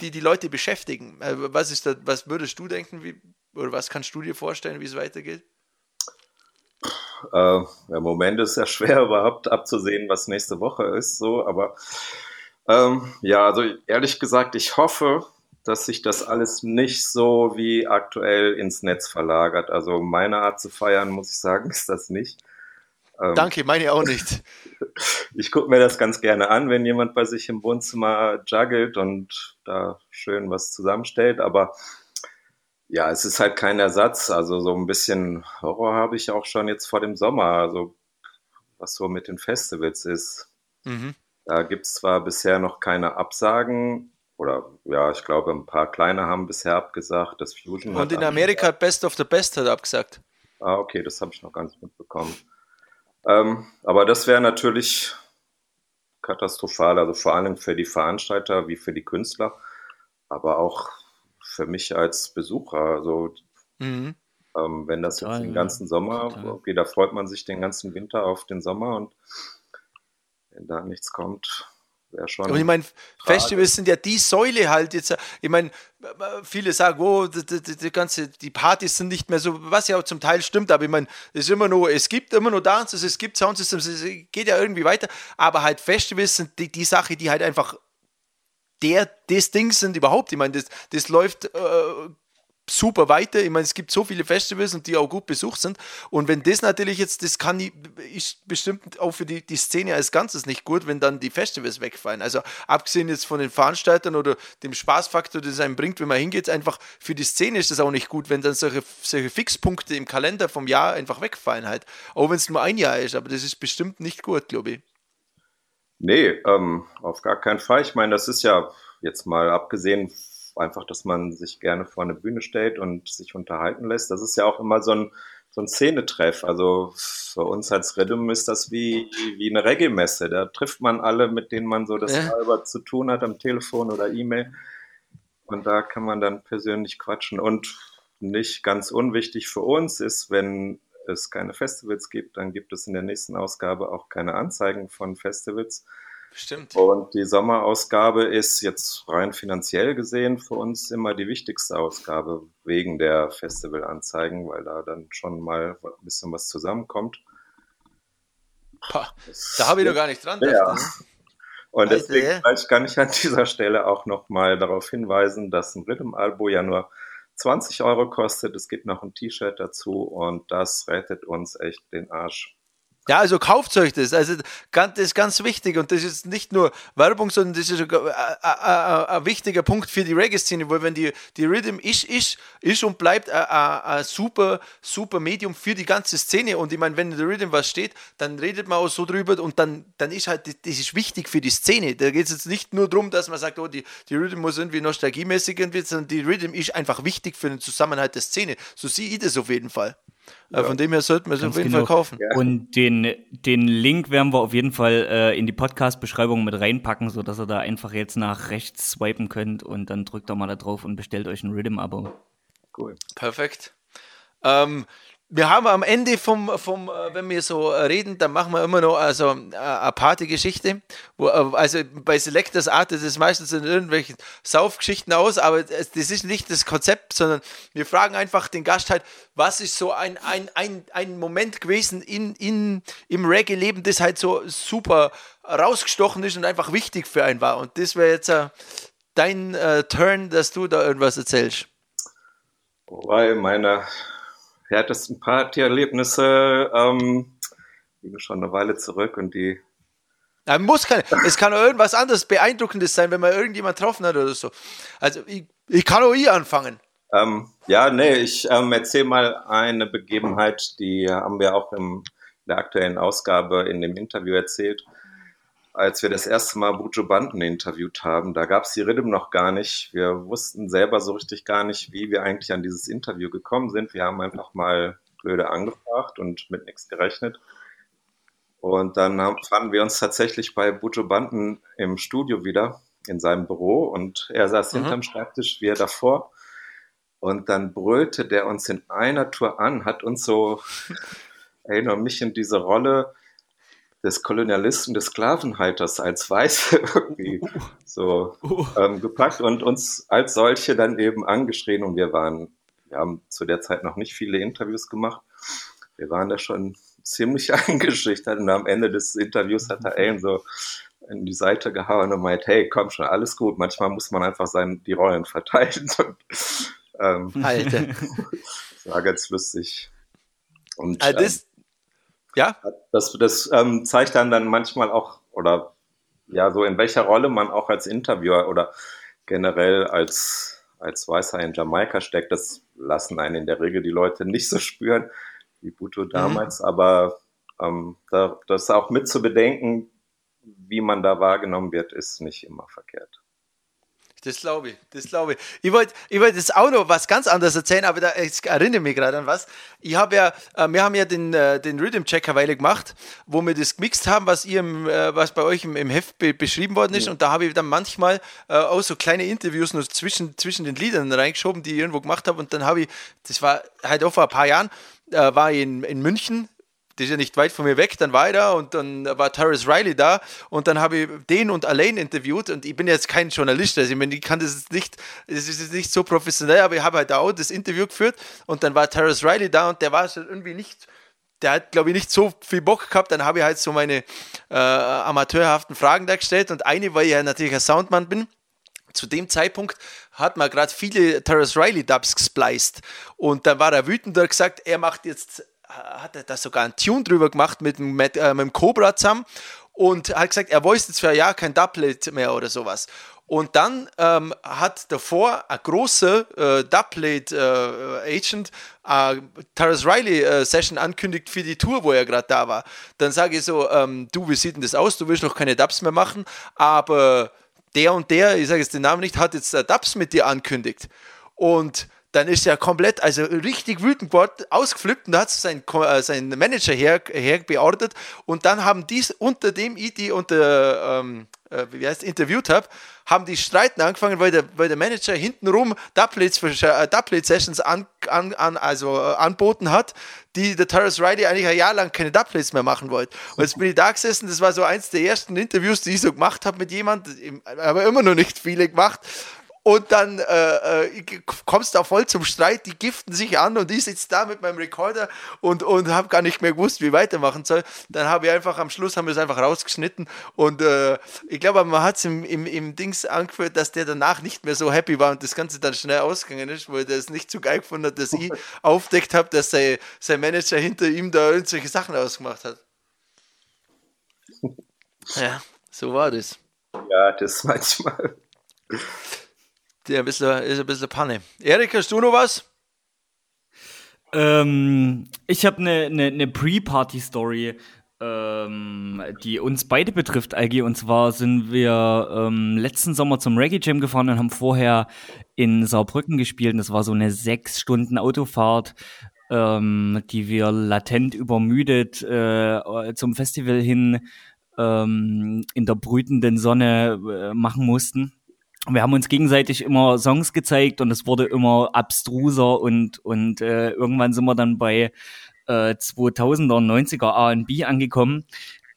die, die Leute beschäftigen. Äh, was, ist da, was würdest du denken, wie, oder was kannst du dir vorstellen, wie es weitergeht? Äh, Im Moment ist es ja schwer überhaupt abzusehen, was nächste Woche ist, so, aber ähm, ja, also ehrlich gesagt, ich hoffe, dass sich das alles nicht so wie aktuell ins Netz verlagert. Also meine Art zu feiern, muss ich sagen, ist das nicht. Ähm, Danke, meine auch nicht. ich gucke mir das ganz gerne an, wenn jemand bei sich im Wohnzimmer juggelt und da schön was zusammenstellt, aber ja, es ist halt kein Ersatz. Also so ein bisschen Horror habe ich auch schon jetzt vor dem Sommer, also was so mit den Festivals ist. Mhm. Da gibt es zwar bisher noch keine Absagen, oder ja, ich glaube, ein paar kleine haben bisher abgesagt. Das Fusion Und in Amerika hat Best of the Best hat abgesagt. Ah, okay, das habe ich noch gar nicht mitbekommen. Ähm, aber das wäre natürlich katastrophal, also vor allem für die Veranstalter wie für die Künstler, aber auch für mich als Besucher. Also mhm. ähm, wenn das jetzt den ganzen Sommer, okay, da freut man sich den ganzen Winter auf den Sommer und wenn da nichts kommt, wäre schon. Und ich meine, Festivals sind ja die Säule halt jetzt. Ich meine, viele sagen, oh, die, die, die, ganze, die Partys sind nicht mehr so, was ja auch zum Teil stimmt, aber ich meine, es ist immer noch, es gibt immer noch Dances, es gibt Soundsystems, es geht ja irgendwie weiter, aber halt Festivals sind die, die Sache, die halt einfach der, das Ding sind überhaupt. Ich meine, das, das läuft äh, super weiter. Ich meine, es gibt so viele Festivals und die auch gut besucht sind. Und wenn das natürlich jetzt, das kann ist bestimmt auch für die, die Szene als Ganzes nicht gut, wenn dann die Festivals wegfallen. Also abgesehen jetzt von den Veranstaltern oder dem Spaßfaktor, das einem bringt, wenn man hingeht, einfach für die Szene ist das auch nicht gut, wenn dann solche, solche Fixpunkte im Kalender vom Jahr einfach wegfallen halt. Auch wenn es nur ein Jahr ist, aber das ist bestimmt nicht gut, glaube ich. Nee, ähm, auf gar keinen Fall. Ich meine, das ist ja jetzt mal abgesehen einfach, dass man sich gerne vor eine Bühne stellt und sich unterhalten lässt. Das ist ja auch immer so ein, so ein Szenetreff. Also für uns als Rhythm ist das wie, wie eine Reggae-Messe. Da trifft man alle, mit denen man so das ja. halber zu tun hat am Telefon oder E-Mail. Und da kann man dann persönlich quatschen. Und nicht ganz unwichtig für uns ist, wenn es keine Festivals gibt, dann gibt es in der nächsten Ausgabe auch keine Anzeigen von Festivals. Stimmt. Und die Sommerausgabe ist jetzt rein finanziell gesehen für uns immer die wichtigste Ausgabe wegen der Festivalanzeigen, weil da dann schon mal ein bisschen was zusammenkommt. Pah, da habe ich doch gar nicht dran. Ja. Ne? Und deswegen Alter, kann ich an dieser Stelle auch nochmal darauf hinweisen, dass ein Rhythm-Albo ja nur 20 Euro kostet. Es gibt noch ein T-Shirt dazu und das rettet uns echt den Arsch. Ja, also kauft euch das. Also das ist ganz wichtig und das ist nicht nur Werbung, sondern das ist ein wichtiger Punkt für die Reggae-Szene, weil wenn die, die Rhythm ist, ist, ist und bleibt ein super, super Medium für die ganze Szene und ich meine, wenn in der Rhythm was steht, dann redet man auch so drüber und dann, dann ist halt, das ist wichtig für die Szene. Da geht es jetzt nicht nur darum, dass man sagt, oh, die, die Rhythm muss irgendwie nostalgiemäßig irgendwie, sondern die Rhythm ist einfach wichtig für den Zusammenhalt der Szene. So sehe ich das auf jeden Fall. Ja. Von dem her sollten wir es auf jeden genau. Fall kaufen. Ja. Und den, den Link werden wir auf jeden Fall äh, in die Podcast-Beschreibung mit reinpacken, sodass ihr da einfach jetzt nach rechts swipen könnt und dann drückt doch mal da drauf und bestellt euch ein Rhythm-Abo. Cool. Perfekt. Ähm, wir haben am Ende vom, vom äh, wenn wir so reden, dann machen wir immer noch also äh, eine Partygeschichte. Äh, also bei Selectors artet es meistens in irgendwelchen Saufgeschichten aus, aber das ist nicht das Konzept, sondern wir fragen einfach den Gast halt, was ist so ein, ein, ein, ein Moment gewesen in, in, im Reggae-Leben, das halt so super rausgestochen ist und einfach wichtig für einen war. Und das wäre jetzt dein Turn, dass du da irgendwas erzählst. Wobei meine härtesten Partyerlebnisse ähm, liegen schon eine Weile zurück und die. Ja, muss keine. Es kann auch irgendwas anderes Beeindruckendes sein, wenn man irgendjemand getroffen hat oder so. Also ich, ich kann auch hier anfangen. Ähm, ja, nee, ich ähm, erzähle mal eine Begebenheit, die haben wir auch im der aktuellen Ausgabe in dem Interview erzählt, als wir das erste Mal Bujo Banden interviewt haben. Da gab es die Rhythm noch gar nicht. Wir wussten selber so richtig gar nicht, wie wir eigentlich an dieses Interview gekommen sind. Wir haben einfach mal blöde angefragt und mit nichts gerechnet. Und dann haben, fanden wir uns tatsächlich bei Bujo Banden im Studio wieder in seinem Büro und er saß mhm. hinterm Schreibtisch, wir davor. Und dann brüllte der uns in einer Tour an, hat uns so, erinnere mich in diese Rolle des Kolonialisten, des Sklavenhalters als Weiße irgendwie so ähm, gepackt und uns als solche dann eben angeschrien. Und wir waren, wir haben zu der Zeit noch nicht viele Interviews gemacht. Wir waren da schon ziemlich eingeschüchtert und am Ende des Interviews hat er Alan so in die Seite gehauen und meint, hey, komm schon, alles gut. Manchmal muss man einfach sein, die Rollen verteilen. Und, ähm, Alter. Das war ganz lustig. Und, also das, ähm, ja? Das, das ähm, zeigt dann dann manchmal auch, oder ja, so in welcher Rolle man auch als Interviewer oder generell als, als Weißer in Jamaika steckt. Das lassen einen in der Regel die Leute nicht so spüren wie Buto mhm. damals, mhm. aber ähm, da, das auch mit zu bedenken, wie man da wahrgenommen wird, ist nicht immer verkehrt. Das glaube ich, das glaube ich. Ich wollte ich wollt jetzt auch noch was ganz anderes erzählen, aber da, ich erinnere mich gerade an was. Ich habe ja, äh, wir haben ja den, äh, den Rhythm Checker Weile gemacht, wo wir das gemixt haben, was ihr, im, äh, was bei euch im, im Heft be beschrieben worden ist. Ja. Und da habe ich dann manchmal äh, auch so kleine Interviews noch zwischen, zwischen den Liedern reingeschoben, die ich irgendwo gemacht habe. Und dann habe ich, das war halt auch vor ein paar Jahren, äh, war ich in, in München die ist ja nicht weit von mir weg, dann war ich da und dann war Terrence Riley da und dann habe ich den und Alain interviewt und ich bin jetzt kein Journalist, also ich meine, ich kann das nicht, es ist nicht so professionell, aber ich habe halt auch das Interview geführt und dann war Terrence Riley da und der war schon irgendwie nicht, der hat, glaube ich, nicht so viel Bock gehabt. Dann habe ich halt so meine äh, amateurhaften Fragen da gestellt und eine, weil ich ja natürlich ein Soundmann bin, zu dem Zeitpunkt hat man gerade viele Terrence Riley Dubs gespliced und dann war er wütend und hat gesagt, er macht jetzt hat er da sogar einen Tune drüber gemacht äh, mit dem Cobra zusammen und hat gesagt, er wollte jetzt für ein Jahr kein Doublet mehr oder sowas. Und dann ähm, hat davor ein großer äh, Doublet äh, Agent äh, Terrace Riley äh, Session ankündigt für die Tour, wo er gerade da war. Dann sage ich so, ähm, du, wie sieht denn das aus? Du willst noch keine Dubs mehr machen, aber der und der, ich sage jetzt den Namen nicht, hat jetzt äh, Dubs mit dir ankündigt. Und dann ist er komplett, also richtig wütend geworden, ausgeflippt und hat seinen, äh, seinen Manager her, her beordert und dann haben die, unter dem ich die unter, ähm, äh, wie heißt, interviewt habe, haben die Streiten angefangen, weil der, weil der Manager hintenrum Dubplate-Sessions äh, an, an, an, also, äh, anboten hat, die der Terrace Riley eigentlich ein Jahr lang keine Dubplates mehr machen wollte. Und jetzt bin ich da gesessen, das war so eins der ersten Interviews, die ich so gemacht habe mit jemandem, aber immer noch nicht viele gemacht und dann äh, äh, kommst da voll zum Streit, die giften sich an und ich sitze da mit meinem Recorder und, und habe gar nicht mehr gewusst, wie ich weitermachen soll. Dann habe ich einfach am Schluss haben wir es einfach rausgeschnitten und äh, ich glaube, man hat es im, im, im Dings angeführt, dass der danach nicht mehr so happy war und das Ganze dann schnell ausgegangen ist, weil der es nicht so geil gefunden hat, dass ich aufdeckt habe, dass sein, sein Manager hinter ihm da irgendwelche Sachen ausgemacht hat. Ja, so war das. Ja, das manchmal ein bisschen, ist ein bisschen Panne. Erik, hast du noch was? Ähm, ich habe eine ne, ne, Pre-Party-Story, ähm, die uns beide betrifft, Algi. Und zwar sind wir ähm, letzten Sommer zum Reggae Jam gefahren und haben vorher in Saarbrücken gespielt. Und das war so eine sechs Stunden Autofahrt, ähm, die wir latent übermüdet äh, zum Festival hin ähm, in der brütenden Sonne äh, machen mussten wir haben uns gegenseitig immer Songs gezeigt und es wurde immer abstruser und und äh, irgendwann sind wir dann bei äh, 2000er 90er R&B angekommen.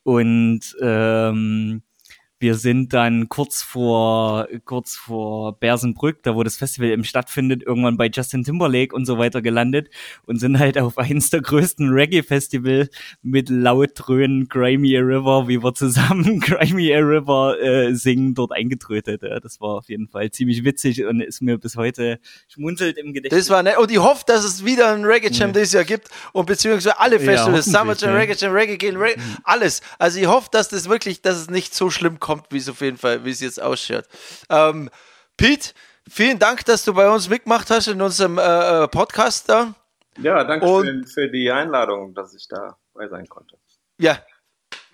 Und ähm, wir sind dann kurz vor, kurz vor Bersenbrück, da wo das Festival eben stattfindet, irgendwann bei Justin Timberlake und so weiter gelandet und sind halt auf eins der größten Reggae-Festival mit laut dröhnen Crimea River, wie wir zusammen Crimea River äh, singen, dort eingetrötet. Ja, das war auf jeden Fall ziemlich witzig und ist mir bis heute schmunzelt im Gedächtnis. Das war nett. Und ich hoffe, dass es wieder ein Reggae Jam ja. dieses Jahr gibt und beziehungsweise alle Festivals, ja, Summer Jam, ja. Reggae Jam, Reggae Game, Reggae, mhm. alles. Also ich hoffe, dass das wirklich, dass es nicht so schlimm kommt kommt, wie es auf jeden Fall, wie es jetzt ausschaut. Ähm, Pete, vielen Dank, dass du bei uns mitgemacht hast in unserem äh, äh Podcast da. Ja, danke Und, für die Einladung, dass ich da dabei sein konnte. Ja,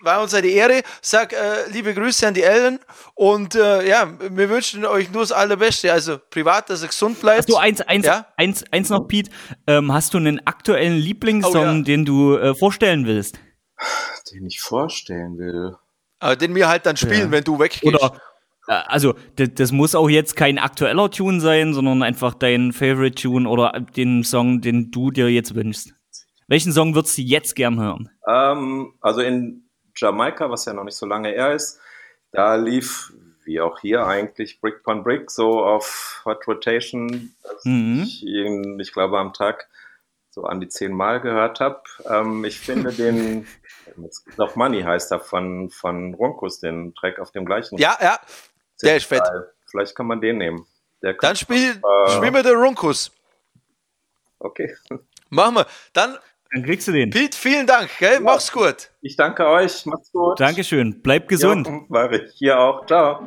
war uns eine Ehre. Sag äh, liebe Grüße an die Eltern und äh, ja, wir wünschen euch nur das Allerbeste. Also privat, dass ihr gesund bleibt. Hast du eins, eins, Ja? eins, eins noch, Pete? Ähm, hast du einen aktuellen Lieblingssong, Oh, ja. den du äh, vorstellen willst? Den ich vorstellen will. Äh, den wir halt dann spielen, Ja. wenn du weggehst. Oder, äh, also, das, das muss auch jetzt kein aktueller Tune sein, sondern einfach dein Favorite Tune oder den Song, den du dir jetzt wünschst. Welchen Song würdest du jetzt gern hören? Ähm, also in Jamaika, was ja noch nicht so lange her ist, da lief, wie auch hier eigentlich, Brick upon Brick so auf Hot Rotation, dass Mhm. ich ihn, ich glaube, am Tag so an die zehn Mal gehört habe. Ähm, ich finde den, noch Money heißt er von, von Ronkus, den Track auf dem gleichen. ja, ja, der ist fett. Vielleicht kann man den nehmen. Der Dann spiel, Äh. spiel mir den Runkus. Okay. Machen wir. Dann, Dann kriegst du den. Pete, vielen Dank. Gell? Mach's gut. Ich danke euch. Macht's gut. Dankeschön. Bleib gesund. Ja, war ich. Hier auch. Ciao.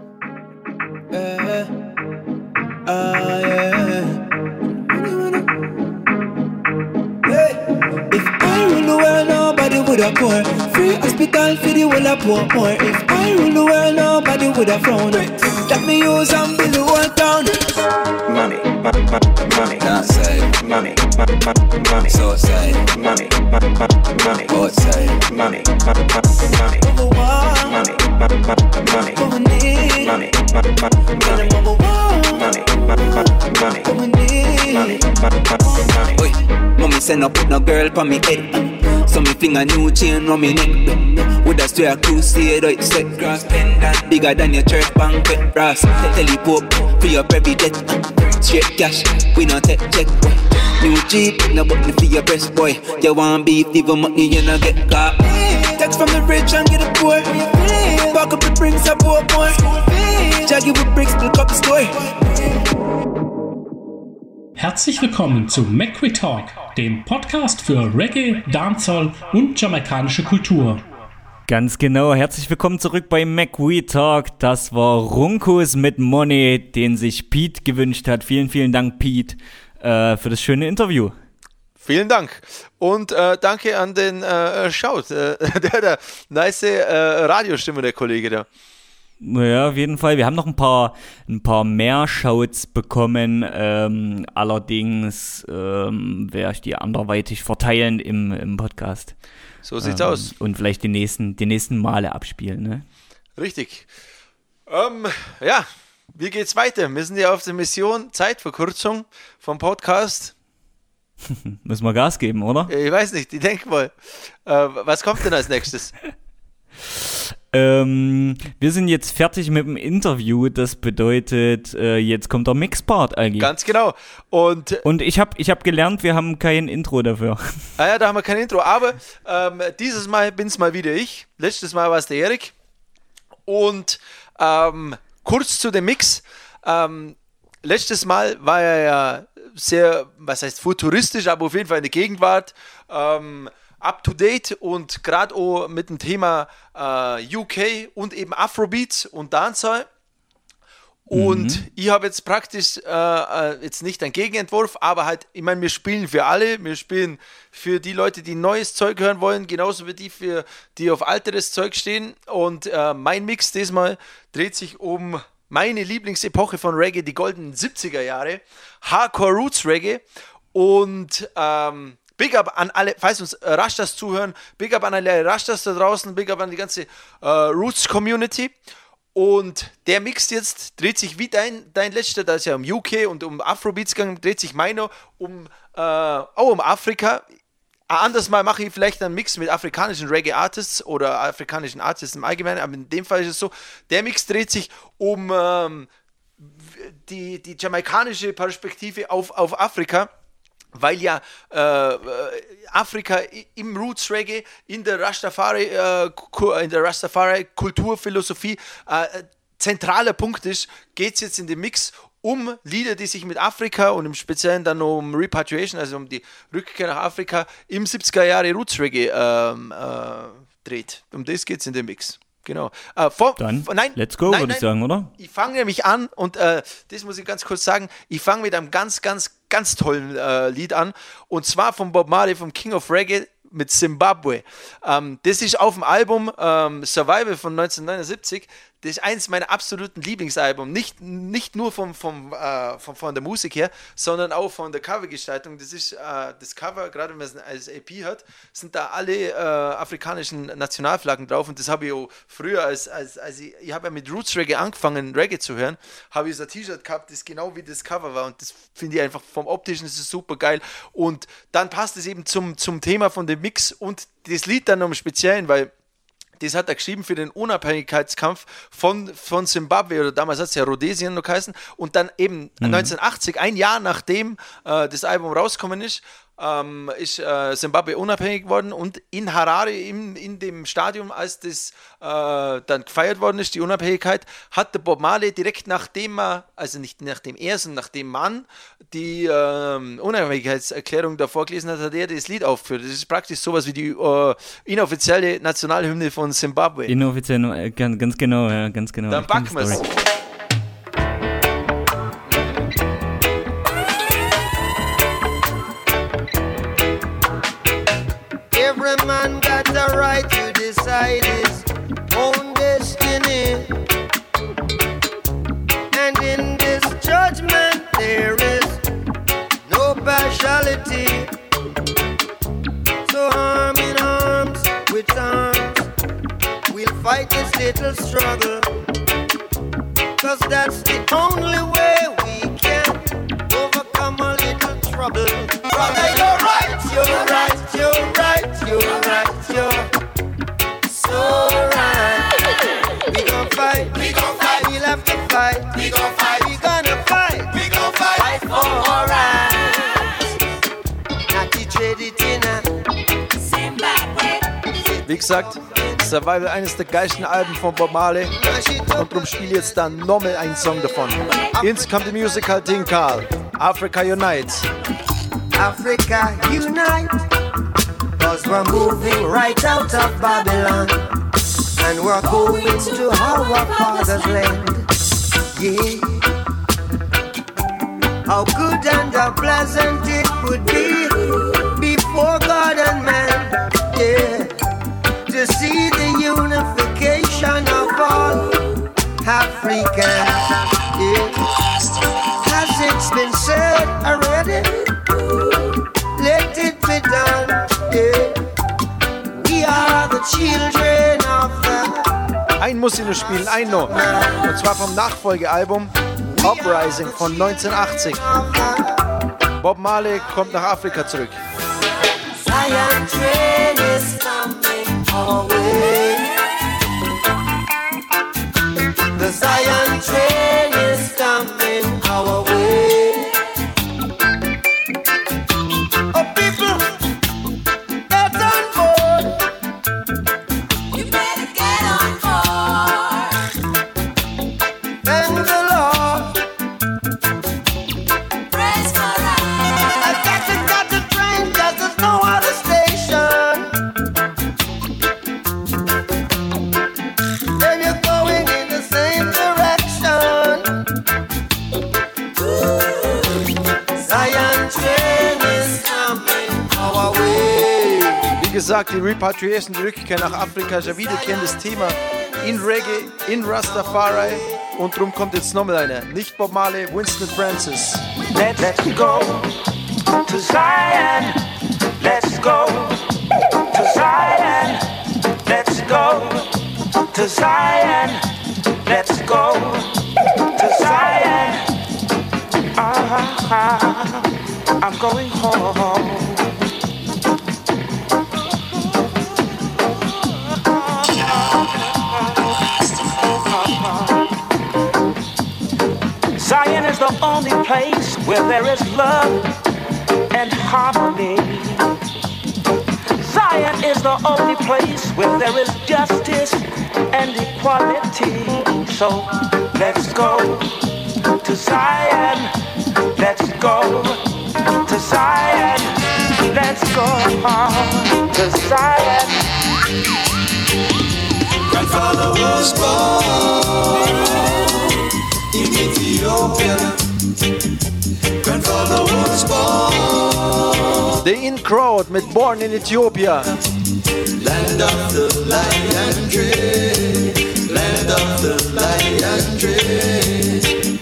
Ah, yeah. If I rule the world, nobody would have poor. Free hospital for the whole of poor poor. If I rule the world, nobody would have frown. Let me use and build the whole town. money, money, money, outside, money, money, money, outside, money, money, money, outside, money, money, money, Number one, money, money, money, what we need. money, money, Tell them number one, money, money, money, what we need. money, money. Oi, mommy say no put no girl pa me head. So me finger new chain round me neck. Stay a crusade out set grass pendant bigger than your church banquet brass. Pope for your every debt. Straight cash, we not take check. New Jeep, no button for your breast boy. You want beef, leave a money you not get caught. Text from the rich and get the poor. Back up the. Jaggy with bricks, build up the. Herzlich willkommen zu McQuy Talk, dem Podcast für Reggae, Dancehall und jamaikanische Kultur. Ganz genau. Herzlich willkommen zurück bei McWe Talk. Das war Runkus mit Money, den sich Pete gewünscht hat. Vielen, vielen Dank, Pete, äh, für das schöne Interview. Vielen Dank. Und äh, danke an den äh, Schaut. Äh, der hat eine nice äh, Radiostimme, der Kollege da. Ja, auf jeden Fall. Wir haben noch ein paar, ein paar mehr Shouts bekommen. Ähm, allerdings ähm, werde ich die anderweitig verteilen im, im Podcast. So sieht's ähm, aus. Und vielleicht die nächsten, die nächsten Male abspielen. Ne? Richtig. Ähm, ja, wie geht's weiter? Wir sind ja auf der Mission Zeitverkürzung vom Podcast. Müssen wir Gas geben, oder? Ich weiß nicht, ich denke mal. Äh, was kommt denn als nächstes? Ähm, wir sind jetzt fertig mit dem Interview. Das bedeutet, äh, jetzt kommt der Mixpart eigentlich. Ganz genau. Und Und ich habe ich hab gelernt, wir haben kein Intro dafür. Ah ja, da haben wir kein Intro, aber ähm, dieses Mal bin es mal wieder ich. Letztes Mal war es der Erik. Und ähm, kurz zu dem Mix. Ähm, letztes Mal war er ja sehr, was heißt futuristisch, aber auf jeden Fall in der Gegenwart. Ähm, up to date und gerade auch mit dem Thema äh, UK und eben Afrobeats und Dancehall. Und ich habe jetzt praktisch äh, äh, jetzt nicht einen Gegenentwurf, aber halt, ich meine, wir spielen für alle, wir spielen für die Leute, die neues Zeug hören wollen, genauso wie die, für, die auf alteres Zeug stehen. Und äh, mein Mix diesmal dreht sich um meine Lieblingsepoche von Reggae, die goldenen 70er Jahre, Hardcore Roots Reggae. Und ähm, Big up an alle, falls uns äh, Rastas zuhören, Big up an alle Rastas da draußen, Big up an die ganze äh, Roots Community. Und der Mix jetzt dreht sich wie dein, dein letzter, da ist ja um UK und um Afrobeats gegangen, dreht sich meiner um, äh, auch um Afrika. Ein anderes Mal mache ich vielleicht einen Mix mit afrikanischen Reggae-Artists oder afrikanischen Artists im Allgemeinen, aber in dem Fall ist es so, der Mix dreht sich um ähm, die, die jamaikanische Perspektive auf, auf Afrika weil ja äh, äh, Afrika im Roots Reggae in der Rastafari äh, in der Rastafari Kulturphilosophie äh, zentraler Punkt ist, geht es jetzt in dem Mix um Lieder, die sich mit Afrika und im Speziellen dann um Repatriation, also um die Rückkehr nach Afrika im 70er Jahre Roots Reggae ähm, äh, dreht. Um das geht es in dem Mix. Genau. Äh, vor, Dann, nein, let's go, nein, würde ich sagen, oder? Ich fange nämlich an und äh, das muss ich ganz kurz sagen. Ich fange mit einem ganz, ganz, ganz tollen äh, Lied an und zwar von Bob Marley, vom King of Reggae, mit Zimbabwe. Ähm, das ist auf dem Album ähm, Survival von 1979. Das ist eins meiner absoluten Lieblingsalbum. Nicht, nicht nur vom, vom, äh, vom, von der Musik her, sondern auch von der Covergestaltung. Das ist äh, das Cover, gerade wenn man es als EP hat, sind da alle äh, afrikanischen Nationalflaggen drauf. Und das habe ich auch früher, als, als, als ich, ich habe ja mit Roots Reggae angefangen, Reggae zu hören, habe ich so ein T-Shirt gehabt, das genau wie das Cover war. Und das finde ich einfach vom optischen ist super geil. Und dann passt es eben zum, zum Thema von dem Mix und das Lied dann im Speziellen, weil das hat er geschrieben für den Unabhängigkeitskampf von, von Zimbabwe oder damals hat es ja Rhodesien noch geheißen und dann eben Mhm. 1980, ein Jahr nachdem äh, das Album rausgekommen ist, ähm, ist äh, Zimbabwe unabhängig geworden und in Harare, in, in dem Stadium, als das äh, dann gefeiert worden ist, die Unabhängigkeit, hat der Bob Marley direkt nachdem er, also nicht nachdem er, sondern nachdem man die ähm, Unabhängigkeitserklärung da vorgelesen hat, hat er das Lied aufgeführt. Das ist praktisch sowas wie die äh, inoffizielle Nationalhymne von Zimbabwe. Inoffiziell, äh, ganz, ganz genau, ja, ganz genau. Dann packen wir es. This little struggle. Cause that's the only way we can overcome a little trouble. Brother, you're right, you're right, you're right, you're right, you're so right. We gon' fight, we gon' fight, we'll have to fight, we gon' fight, we gonna fight, we gon' fight, fight for our rights. Not the traditina. Wie gesagt, Survival eines der geilsten Alben von Bob Marley. Und darum spiele jetzt dann nochmal einen Song davon. Jetzt kommt die Musical Ding Karl. Africa Unites. Africa unite. Cause we're moving right out of Babylon. And we're going to our father's land. Yeah. How good and how pleasant it would be before God and man. Yeah. To see the unification of all Africans. Yeah. Has it been said already? Let it be done. Yeah. We are the children of the Ein muss ich nur spielen, ein noch. Und zwar vom Nachfolgealbum Uprising von 1980. Bob Marley kommt nach Afrika zurück. Zion train is The Zion train gesagt, die Repatriation, die Rückkehr nach Afrika ist ein wiederkehrendes Thema in Reggae, in Rastafari. Und drum kommt jetzt nochmal einer. Nicht Bob Marley, Winston Francis. Let, let's go to Zion. Let's go to Zion. Let's go to Zion. Let's go to Zion. Ah, I'm going home. The only place where there is love and harmony. Zion is the only place where there is justice and equality. So let's go to Zion. Let's go to Zion. Let's go to Zion. Grandfather was born The In Crowd mit Born in Ethiopia. Land of the lion dread, land of the lion dread.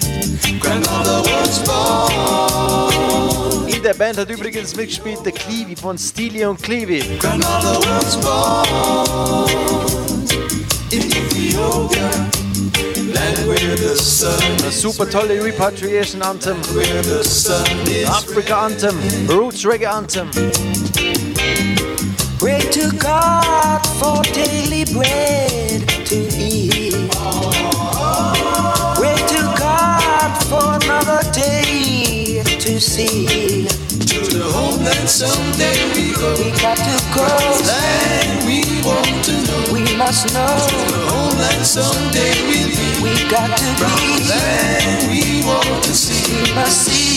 Grandmother was born. In der Band hat übrigens mitgespielt der Cleavy von Steely und Cleavy. Grandmother was born in Ethiopia, land where the sun Eine super tolle Repatriation Anthem, where the sun Africa Anthem, Roots Reggae Anthem. Pray to God for daily bread to eat. Pray to God for another day to see. to the homeland someday we go. We got to go. Land we want to know. We must know. The homeland someday we'll be. We got to be. Land we want to see. We must see.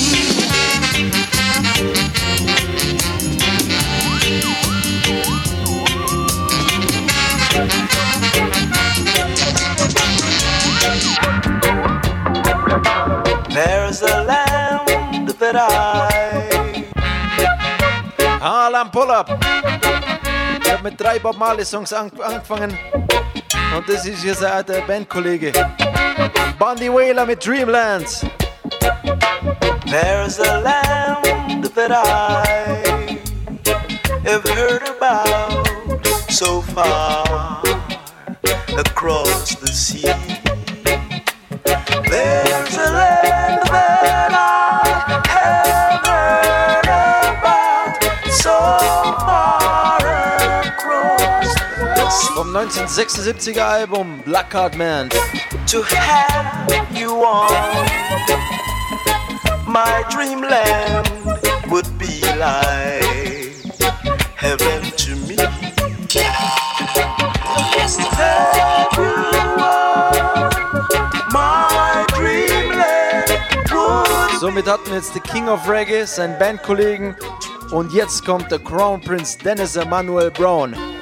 There's a land that I ah, Harlem Pull-Up. Ich habe mit drei Bob Marley Songs an angefangen. Und das ist hier sein alter Bandkollege. Bundy Whaler mit Dreamlands. There's a land that I have heard about so far across 1976er Album Black Card Man. to have you on my dreamland would be like heaven to me. Just to have you on my dreamland would Somit hatten wir jetzt The King of Reggae, seinen Bandkollegen. Und jetzt kommt der Crown Prince Dennis Emmanuel Brown.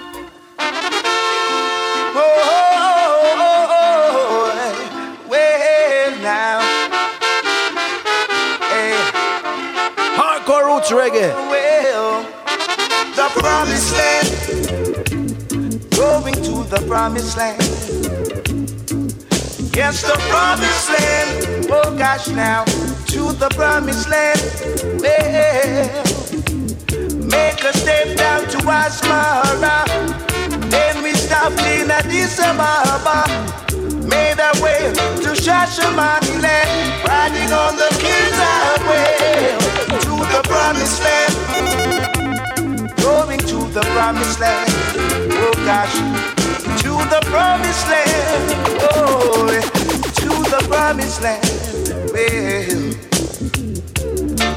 Promised land. Yes, the promised land. Oh gosh, now to the promised land. Well, make a step down to Asmara. Then we stop in Addis Ababa. Made our way to Shashamani land, riding on the king's highway to the promised land. Going to the promised land. Oh gosh, the promised land. Oh, to the promised land. Well,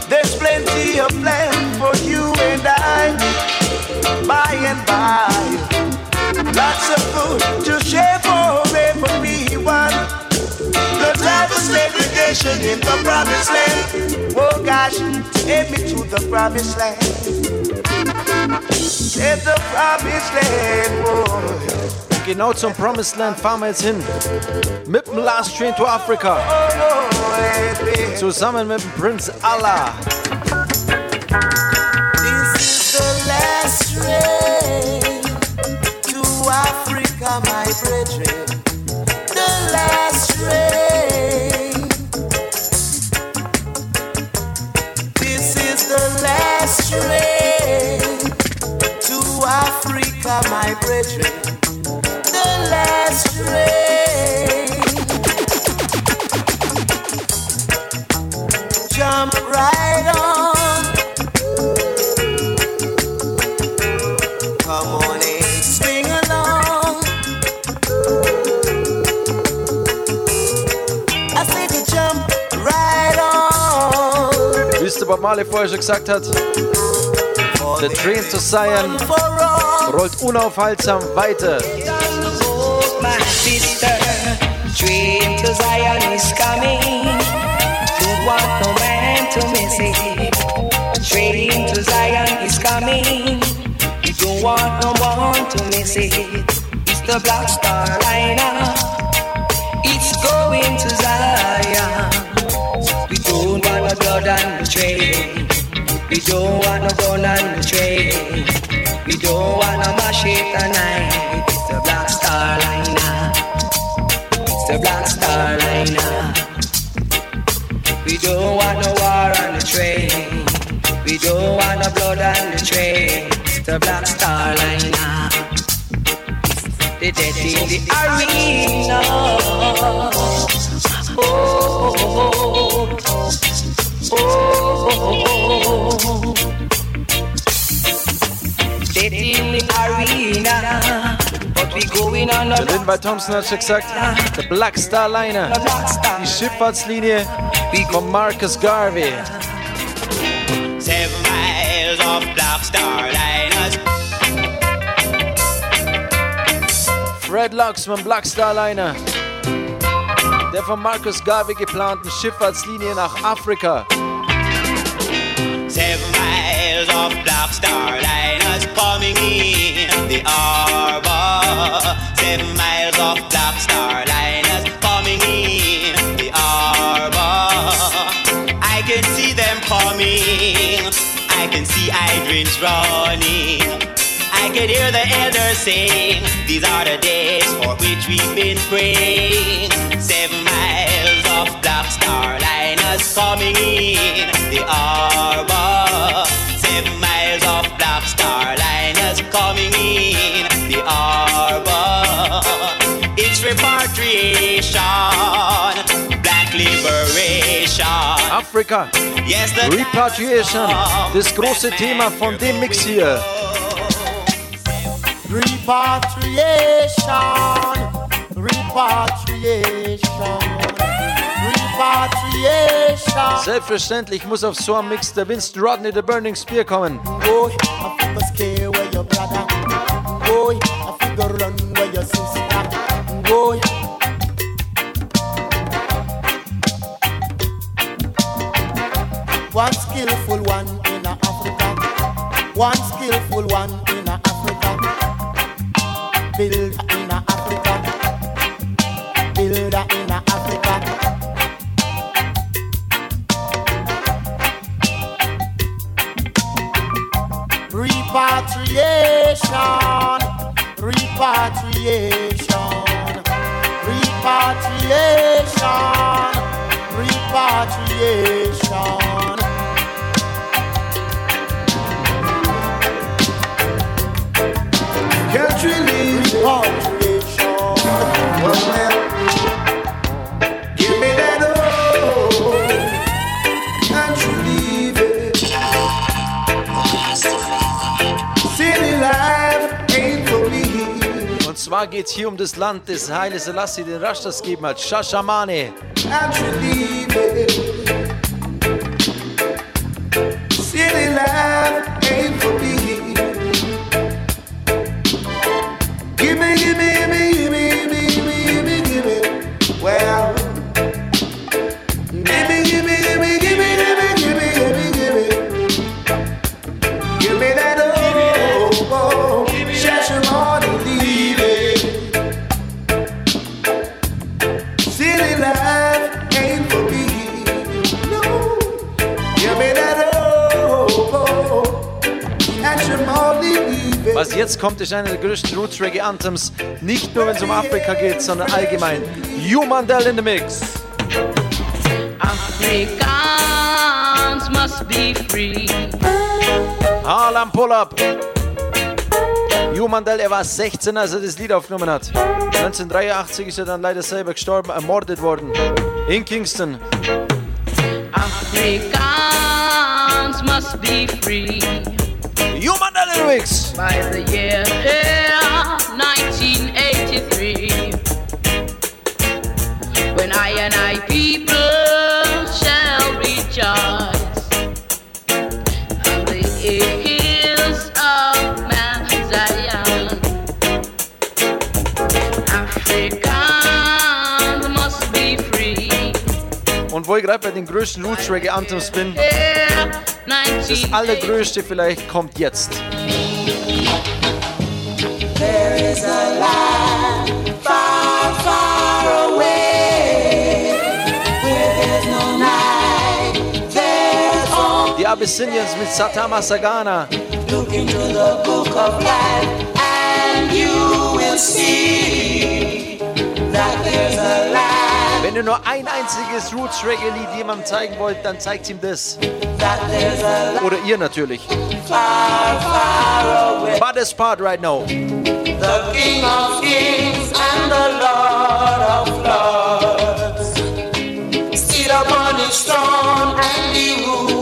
there's plenty of land for you and I. By and by, lots of food to share for everyone. No time for segregation in the promised land. Oh gosh, take me to the promised land. In the promised land, boy. Genau zum Promised Land fahren wir jetzt hin. Mit dem Last Train to Africa. Zusammen mit dem Prince Allah. This is the last train to Africa, my brethren. The last train. This is the last train to Africa, my brethren. The Marley vorher schon gesagt hat, der Train to all rollt unaufhaltsam weiter. Sister, train to Zion is coming. Don't want no man to miss it. Train to Zion is coming. Don't want no one to miss it. It's the Black Star Liner. It's going to Zion. We don't want no blood on the train. We don't want no gun on the train. We don't want no machete tonight. It's the Black Star Liner. It's the Black Star Liner. We don't want no war on the train. We don't want no blood on the train. It's the Black Star Liner. The dead in the arena. Oh, oh, oh, oh. oh. Dead in the arena. But we going on a Der Lindwey Thompson hat schon gesagt, der Black Star Liner, die Schifffahrtslinie von Marcus Garvey. Seven miles of Black Star Liners. Fred Luxman, Black Star Liner, der von Marcus Garvey geplanten Schifffahrtslinie nach Afrika. Seven miles of Black Star Liners coming in the harbor. Seven miles of Black Star Liners coming in the harbor. I can see them coming. I can see hydrants running. I can hear the elders sing. These are the days for which we've been praying. Seven miles of Black Star Liners coming in the harbor. Seven miles of Black Star Liners coming in repatriation, black liberation. Afrika, Yes, the Repatriation, das große Thema von dem Mix hier. Repatriation, repatriation, repatriation. Selbstverständlich muss auf so einem Mix der Winston Rodney, der Burning Spear kommen. Boy, Land, das Haile Selassie den Rashtas gegeben hat, Shashamane. Can't Anthems. Nicht nur wenn es um Afrika geht, sondern allgemein. You Mandel in the Mix. Africans must be free. Harlem Pull Up. You Mandel, er war 16, als er das Lied aufgenommen hat. 1983 ist er dann leider selber gestorben, ermordet worden. In Kingston. Africans must be free. You Mandel in the Mix. By the year 1983. When I and I people shall rejoice. On the hills of Mount Zion. Africans must be free. Und wo ich gerade bei den größten Roots Reggae Anthems bin, das 1983. allergrößte vielleicht kommt jetzt. Abyssinians mit Satama Sagana. Look into the book of life and you will see that there's a land. Wenn ihr nur ein einziges Roots Reggae Lied jemandem zeigen wollt, dann zeigt ihm das. Oder ihr natürlich. far, far away. Baddest part right now. The King of Kings and the Lord of Lords. Sit upon his throne and he rules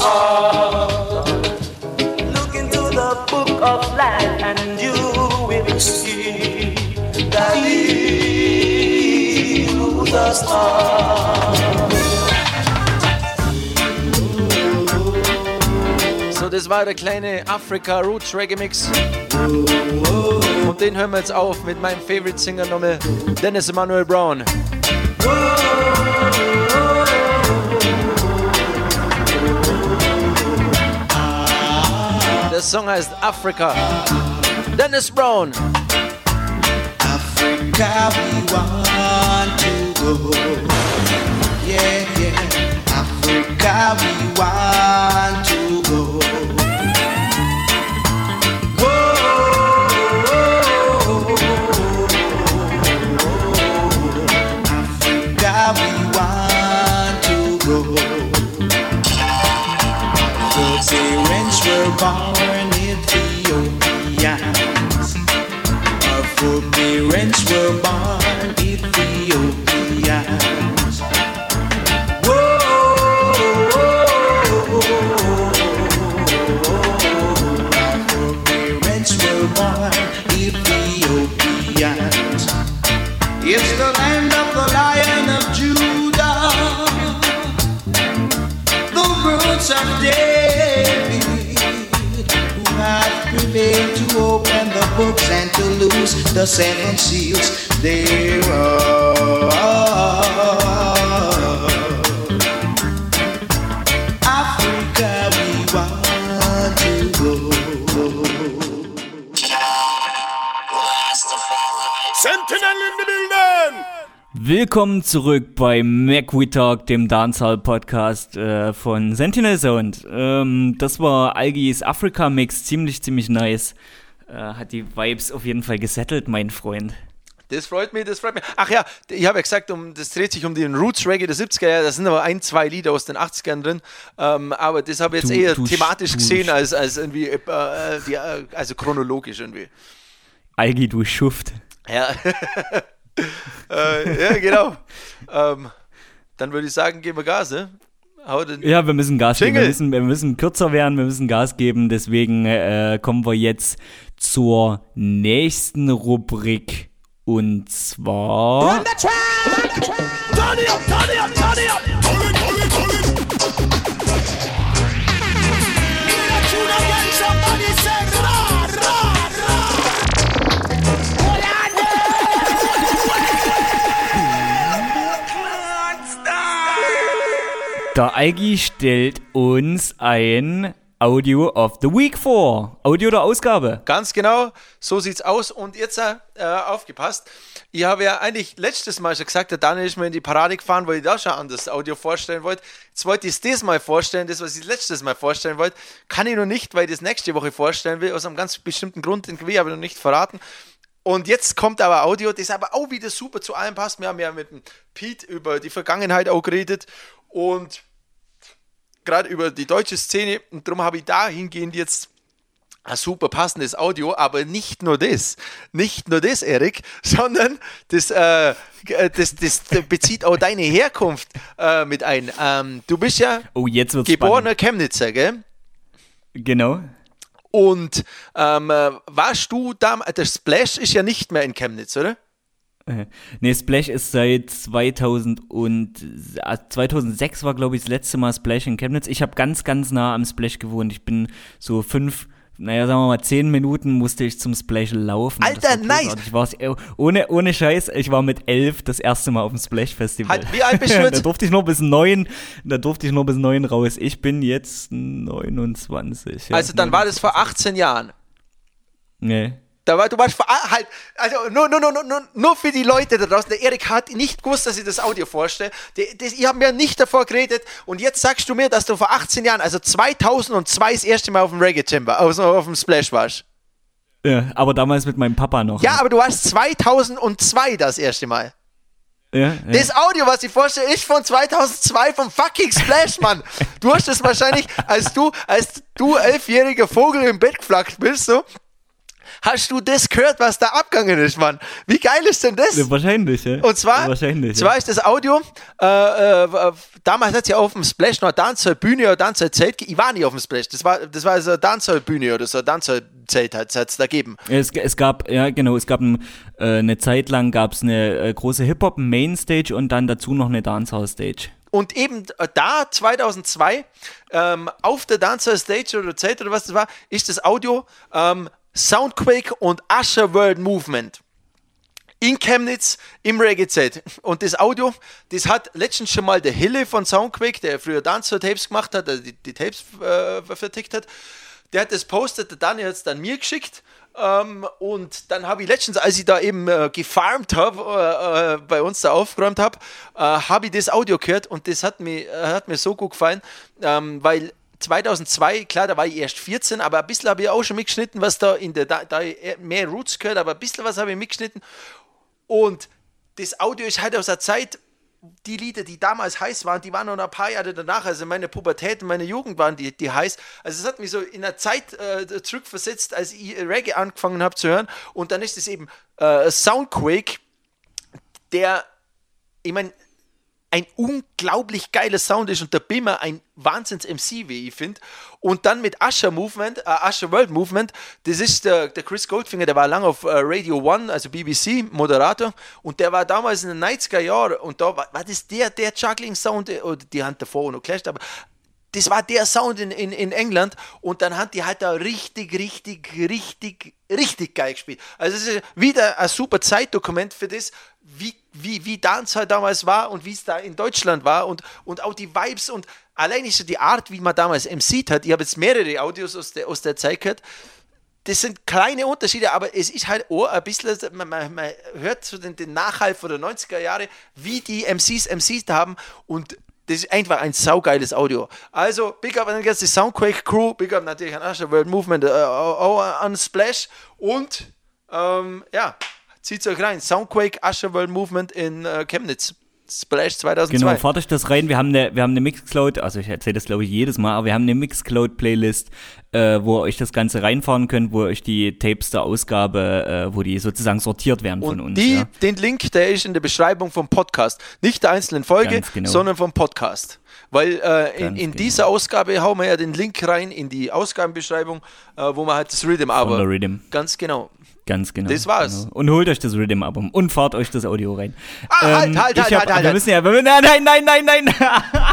all. Look into the book of life and you will see that us all. So, das war der kleine Afrika Roots Reggae Mix. Und den hören wir jetzt auf mit meinem Favorite Singer nochmal, Dennis Emmanuel Brown. Der Song heißt Afrika. Dennis Brown. Africa, we want to go. Yeah, yeah. Africa, we want to go. Africa, foreparents were born the seven seals thereof. Africa, we want to go. Sentinel in the building! Willkommen zurück bei MacWe Talk, dem Dancehall Podcast äh, von Sentinel Sound. Ähm, das war Algis Afrika Mix, ziemlich, ziemlich nice. Äh, hat die Vibes auf jeden Fall gesettelt, mein Freund. Das freut mich, das freut mich. Ach ja, ich habe ja gesagt, um, das dreht sich um den Roots Reggae der 70er Jahre. Da sind aber ein, zwei Lieder aus den 80ern drin. Ähm, aber das habe ich jetzt Du- eher du- thematisch du- gesehen als, als irgendwie, äh, wie, äh, also chronologisch irgendwie. Algi, du Schuft. Ja, äh, ja genau. ähm, dann würde ich sagen, geben wir Gas, ne? Ja, wir müssen Gas geben. Jingle. Wir müssen, wir müssen kürzer werden, wir müssen Gas geben. Deswegen äh, kommen wir jetzt zur nächsten Rubrik. Und zwar. Der Algi stellt uns ein Audio of the Week vor. Audio der Ausgabe. Ganz genau, so sieht's aus. Und jetzt äh, aufgepasst. Ich habe ja eigentlich letztes Mal schon gesagt, der Daniel ist mir in die Parade gefahren, weil ich da schon an das Audio vorstellen wollte. Jetzt wollte ich es diesmal vorstellen, das, was ich letztes Mal vorstellen wollte, kann ich noch nicht, weil ich das nächste Woche vorstellen will, aus einem ganz bestimmten Grund, den will ich aber noch nicht verraten. Und jetzt kommt aber Audio, das aber auch wieder super zu allem passt. Wir haben ja mit dem Pete über die Vergangenheit auch geredet und gerade über die deutsche Szene. Und darum habe ich dahingehend jetzt ein super passendes Audio, aber nicht nur das, nicht nur das, Erik, sondern das, äh, das, das bezieht auch deine Herkunft äh, mit ein. Ähm, du bist ja Oh, geborener Chemnitzer, gell? Genau. Und ähm, äh, warst du damals, der Splash ist ja nicht mehr in Chemnitz, oder? Nee, Splash ist seit 2000 und äh, 2006 war, glaube ich, das letzte Mal Splash in Chemnitz. Ich habe ganz, ganz nah am Splash gewohnt. Ich bin so fünf, naja, sagen wir mal, zehn Minuten musste ich zum Splash laufen. Alter, nice! Ich war's, äh, ohne, ohne Scheiß, ich war mit elf das erste Mal auf dem Splash-Festival. Halt, wie alt bist du da durfte ich noch bis neun, da durfte ich noch bis neun raus. Ich bin jetzt 29. Ja, also dann war das vor 18 Jahren. Nee. Da war, du warst ah, halt, also nur, nur, nur, nur- nur, für die Leute da draußen. Der Erik hat nicht gewusst, dass ich das Audio vorstelle. Ich habe mir nicht davor geredet und jetzt sagst du mir, dass du vor 18 Jahren, also 2002 das erste Mal auf dem Reggae Timber, also auf dem Splash warst. Ja, aber damals mit meinem Papa noch. Ja, aber du warst 2002 das erste Mal. Ja, ja. Das Audio, was ich vorstelle, ist von 2002 vom fucking Splash, Mann. Du hast das wahrscheinlich, als du, als du elfjähriger Vogel im Bett geflackt bist, so, hast du das gehört, was da abgegangen ist, Mann. Wie geil ist denn das? Ja, wahrscheinlich, ja. Und zwar, wahrscheinlich, zwar ja. ist das Audio, äh, äh, damals hat ja auf dem Splash noch Dancehall Bühne oder Dancehall Zelt, ge- ich war nie auf dem Splash, das war, das war so eine Dancehall Bühne oder so ein Dancehall Zelt hat es da gegeben. Es, es gab, ja genau, es gab ein, äh, eine Zeit lang gab es eine äh, große Hip-Hop-Mainstage und dann dazu noch eine Dancehall-Stage. Und eben äh, da, 2002, ähm, auf der Dancer Stage oder Zelt oder was das war, ist das Audio ähm, Soundquake und Usher World Movement. In Chemnitz im Reggae-Zelt. Und das Audio, das hat letztens schon mal der Hille von Soundquake, der früher Dancer-Tapes gemacht hat, der die, die Tapes äh, vertickt hat, der hat das postet, der Daniel hat es dann mir geschickt. Ähm, und dann habe ich letztens, als ich da eben äh, gefarmt habe, äh, äh, bei uns da aufgeräumt habe, äh, habe ich das Audio gehört und das hat mir, äh, hat mir so gut gefallen, ähm, weil 2002, klar, da war ich erst 14, aber ein bisschen habe ich auch schon mitgeschnitten, was da in der, da, da mehr Roots gehört, aber ein bisschen was habe ich mitgeschnitten. Und das Audio ist halt aus der Zeit, die Lieder, die damals heiß waren, die waren noch ein paar Jahre danach, also meine Pubertät und meine Jugend waren die, die heiß. Also es hat mich so in der Zeit äh, zurückversetzt, als ich Reggae angefangen habe zu hören. Und dann ist es eben äh, Soundquake, der, ich meine, ein unglaublich geiler Sound ist und der Bimmer ein Wahnsinns-MC, wie ich finde. Und dann mit Usher Movement, äh, Usher World Movement, das ist der, der Chris Goldfinger, der war lange auf äh, Radio One, also BBC, Moderator, und der war damals in den 90er Jahren und da war, war das der, der Juggling-Sound, äh, oder die haben davor noch geclasht, aber das war der Sound in, in, in England und dann haben die halt da richtig, richtig, richtig, richtig geil gespielt. Also es ist wieder ein super Zeitdokument für das, wie, wie, Dancehall damals war und wie es da in Deutschland war und, und auch die Vibes und allein ist so die Art, wie man damals MC't hat. Ich habe jetzt mehrere Audios aus der, aus der Zeit gehört. Das sind kleine Unterschiede, aber es ist halt auch ein bisschen, man, man, man hört so den, den Nachhall von der 90er Jahre, wie die MCs MCs haben und das ist einfach ein saugeiles Audio. Also, big up an die ganze Soundquake Crew, big up natürlich an Usher World Movement, äh, auch an Splash und ähm, ja, zieht's euch rein. Soundquake Usher World Movement in äh, Chemnitz. Splash 2002. Genau, fahrt euch das rein. Wir haben eine, wir haben eine Mixcloud, also ich erzähle das glaube ich jedes Mal, aber wir haben eine Mixcloud-Playlist, äh, wo ihr euch das Ganze reinfahren könnt, wo ihr euch die Tapes der Ausgabe, äh, wo die sozusagen sortiert werden von Und uns. die, ja. den Link, der ist in der Beschreibung vom Podcast. Nicht der einzelnen Folge, genau. sondern vom Podcast. Weil äh, in, in genau. dieser Ausgabe hauen wir ja den Link rein in die Ausgabenbeschreibung, äh, wo man halt das Rhythm aber. der Rhythm. Ganz genau. Ganz genau. Das war's. Genau. Und holt euch das Rhythm-Album und fahrt euch das Audio rein. Ah, halt, halt, ich halt, hab, halt, halt, Wir halt. müssen ja, wir, nein, nein, nein, nein.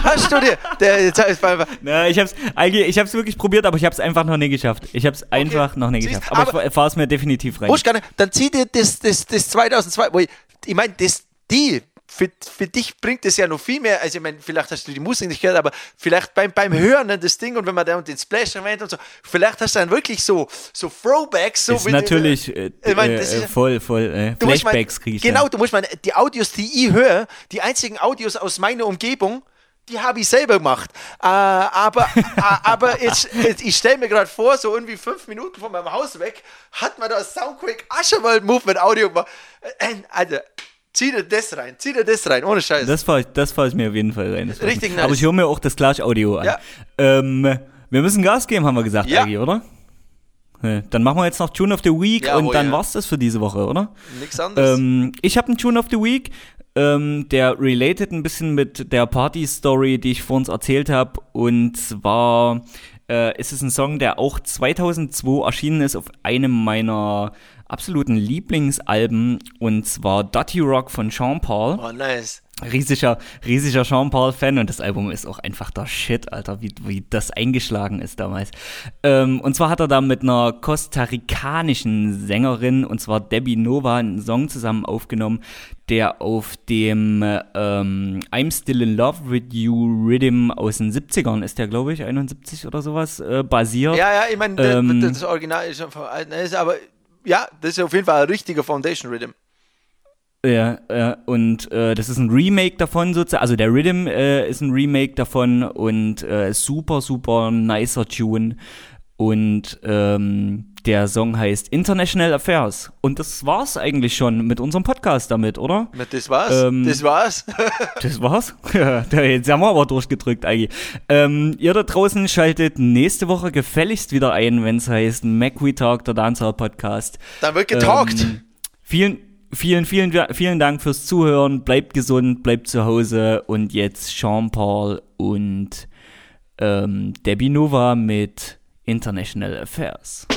Hast du dir? Der, jetzt. Na, ich hab's, eigentlich, ich hab's wirklich probiert, aber ich hab's einfach noch nie geschafft. Ich hab's einfach noch nie Siehst, geschafft. Aber, aber- ich fahr's mir definitiv rein. Wurscht gar nicht, dann zieh dir das, das, das 2002, wo ich, ich meine, das, die, für, für dich bringt es ja noch viel mehr, also ich meine, vielleicht hast du die Musik nicht gehört, aber vielleicht beim, beim Hören ne, das Ding und wenn man dann den Splash erwähnt und so, vielleicht hast du dann wirklich so, so Throwbacks, so ist wie- natürlich äh, ich mein, das äh, ist- voll, voll äh, musst Flashbacks krieg ich Genau, da. du musst mal, die Audios, die ich höre, die einzigen Audios aus meiner Umgebung, die habe ich selber gemacht. Äh, aber äh, aber jetzt, jetzt, ich stelle mir gerade vor, so irgendwie fünf Minuten von meinem Haus weg, hat man da Soundquake Ascherwald Movement Audio gemacht. Äh, Alter, zieh dir das rein, zieh dir das rein, ohne Scheiß. Das fahr ich, das fahr ich mir auf jeden Fall rein. Richtig nice. Aber ich höre mir auch das Clash-Audio an. Ja. Ähm, wir müssen Gas geben, haben wir gesagt, Ja. Agi, oder? Ja, Dann machen wir jetzt noch Tune of the Week Jawohl, und dann ja. war's das für diese Woche, oder? Nichts anderes. Ähm, ich habe einen Tune of the Week, ähm, der related ein bisschen mit der Party-Story, die ich vor uns erzählt habe. Und zwar äh, ist es ein Song, der auch 2002 erschienen ist auf einem meiner absoluten Lieblingsalben. Und zwar Dirty Rock von Sean Paul. oh, nice. Riesiger, riesiger Sean Paul-Fan und das Album ist auch einfach der Shit, Alter, wie, wie das eingeschlagen ist damals. Ähm, und zwar hat er da mit einer kostarikanischen Sängerin, und zwar Debbie Nova, einen Song zusammen aufgenommen, der auf dem ähm, I'm Still in Love with You Rhythm aus den 70ern ist der, glaube ich, 71 oder sowas, äh, basiert. Ja, ja, ich meine, Ähm, das, das Original ist schon von alt, ist aber ja, das ist auf jeden Fall ein richtiger Foundation Rhythm. Ja, ja, und äh, das ist ein Remake davon sozusagen. Also der Rhythm äh, ist ein Remake davon und äh, super, super nicer Tune. Und ähm, der Song heißt International Affairs. Und das war's eigentlich schon mit unserem Podcast damit, oder? Das war's. Ähm, das war's. Das war's? Ja, jetzt haben wir aber durchgedrückt, eigentlich. Ähm, ihr da draußen schaltet nächste Woche gefälligst wieder ein, wenn es heißt MacWe Talk, der Dancehall Podcast. Da wird getalkt. Ähm, vielen, vielen, vielen, vielen Dank fürs Zuhören. Bleibt gesund, bleibt zu Hause. Und jetzt Jean-Paul und ähm, Debbie Nova mit International Affairs.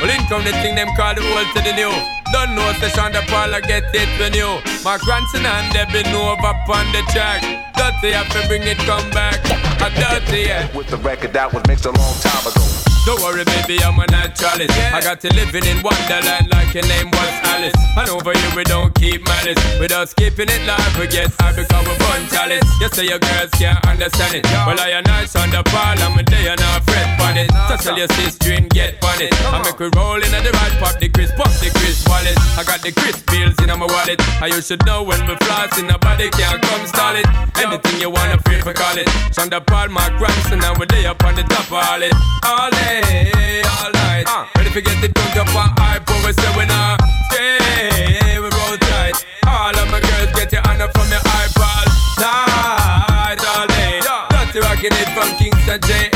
Well, in come the thing them call the old to the new. Don't know session the parlor get it when you. Mark Ranson and Debbie Nova on the track. Dirty have to bring it come back. A dirty yeah. With the record that was mixed a long time ago. Don't worry, baby, I'm a naturalist. I got to living in Wonderland like your name was Alice. And over here we don't keep malice. With us keeping it live, we get high because we're fun chalice. You say your girls can't understand it. Well, I am nice on the ball, I'm a day and I fret on it. So tell your sister and get on it. I make we roll in at the right pop the crisp, pop the crisp wallet. I got the crisp bills in my wallet. And you should know when we floss in nobody can come stall it. Anything you wanna feel for call it. Shonda Paul, my grandson, and we're there up on the top of all it. All day all night. Uh. Ready to get the drunk up on high, but we say we not stay, we roll tight. All of my girls get your honor from your iPod. Night, all day. Dirty rocking it from Kingston J.A.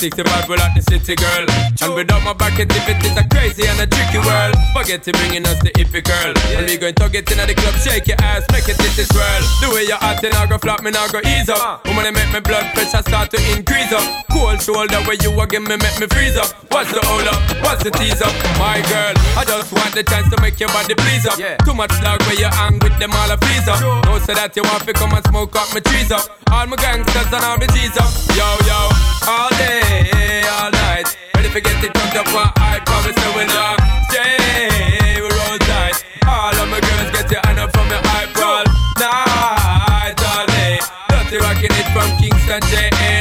365 we like the city girl. And without my back it is a crazy and a tricky world. Forget to bringing us the iffy girl. And we going to get in the club, shake your ass, make it this swirl. The way you're acting, I go flop, me now go ease up. Woman, they make my blood pressure start to increase up. Cold shoulder where you give me, make me freeze up. What's the hold up? What's the tease up? My girl, I just want the chance to make your body please up. Too much dog where you hang with them all a freeze up. No say that you want to come and smoke up my trees up. All my gangsters and all the G's up. Yo, yo, all day, stay all night. Ready to get it drunk up for I promise that we'll not stay. we roll all tight. All of my girls get your hand up from the eyeball. Night all day. Dirty rocking it from Kingston, J.A.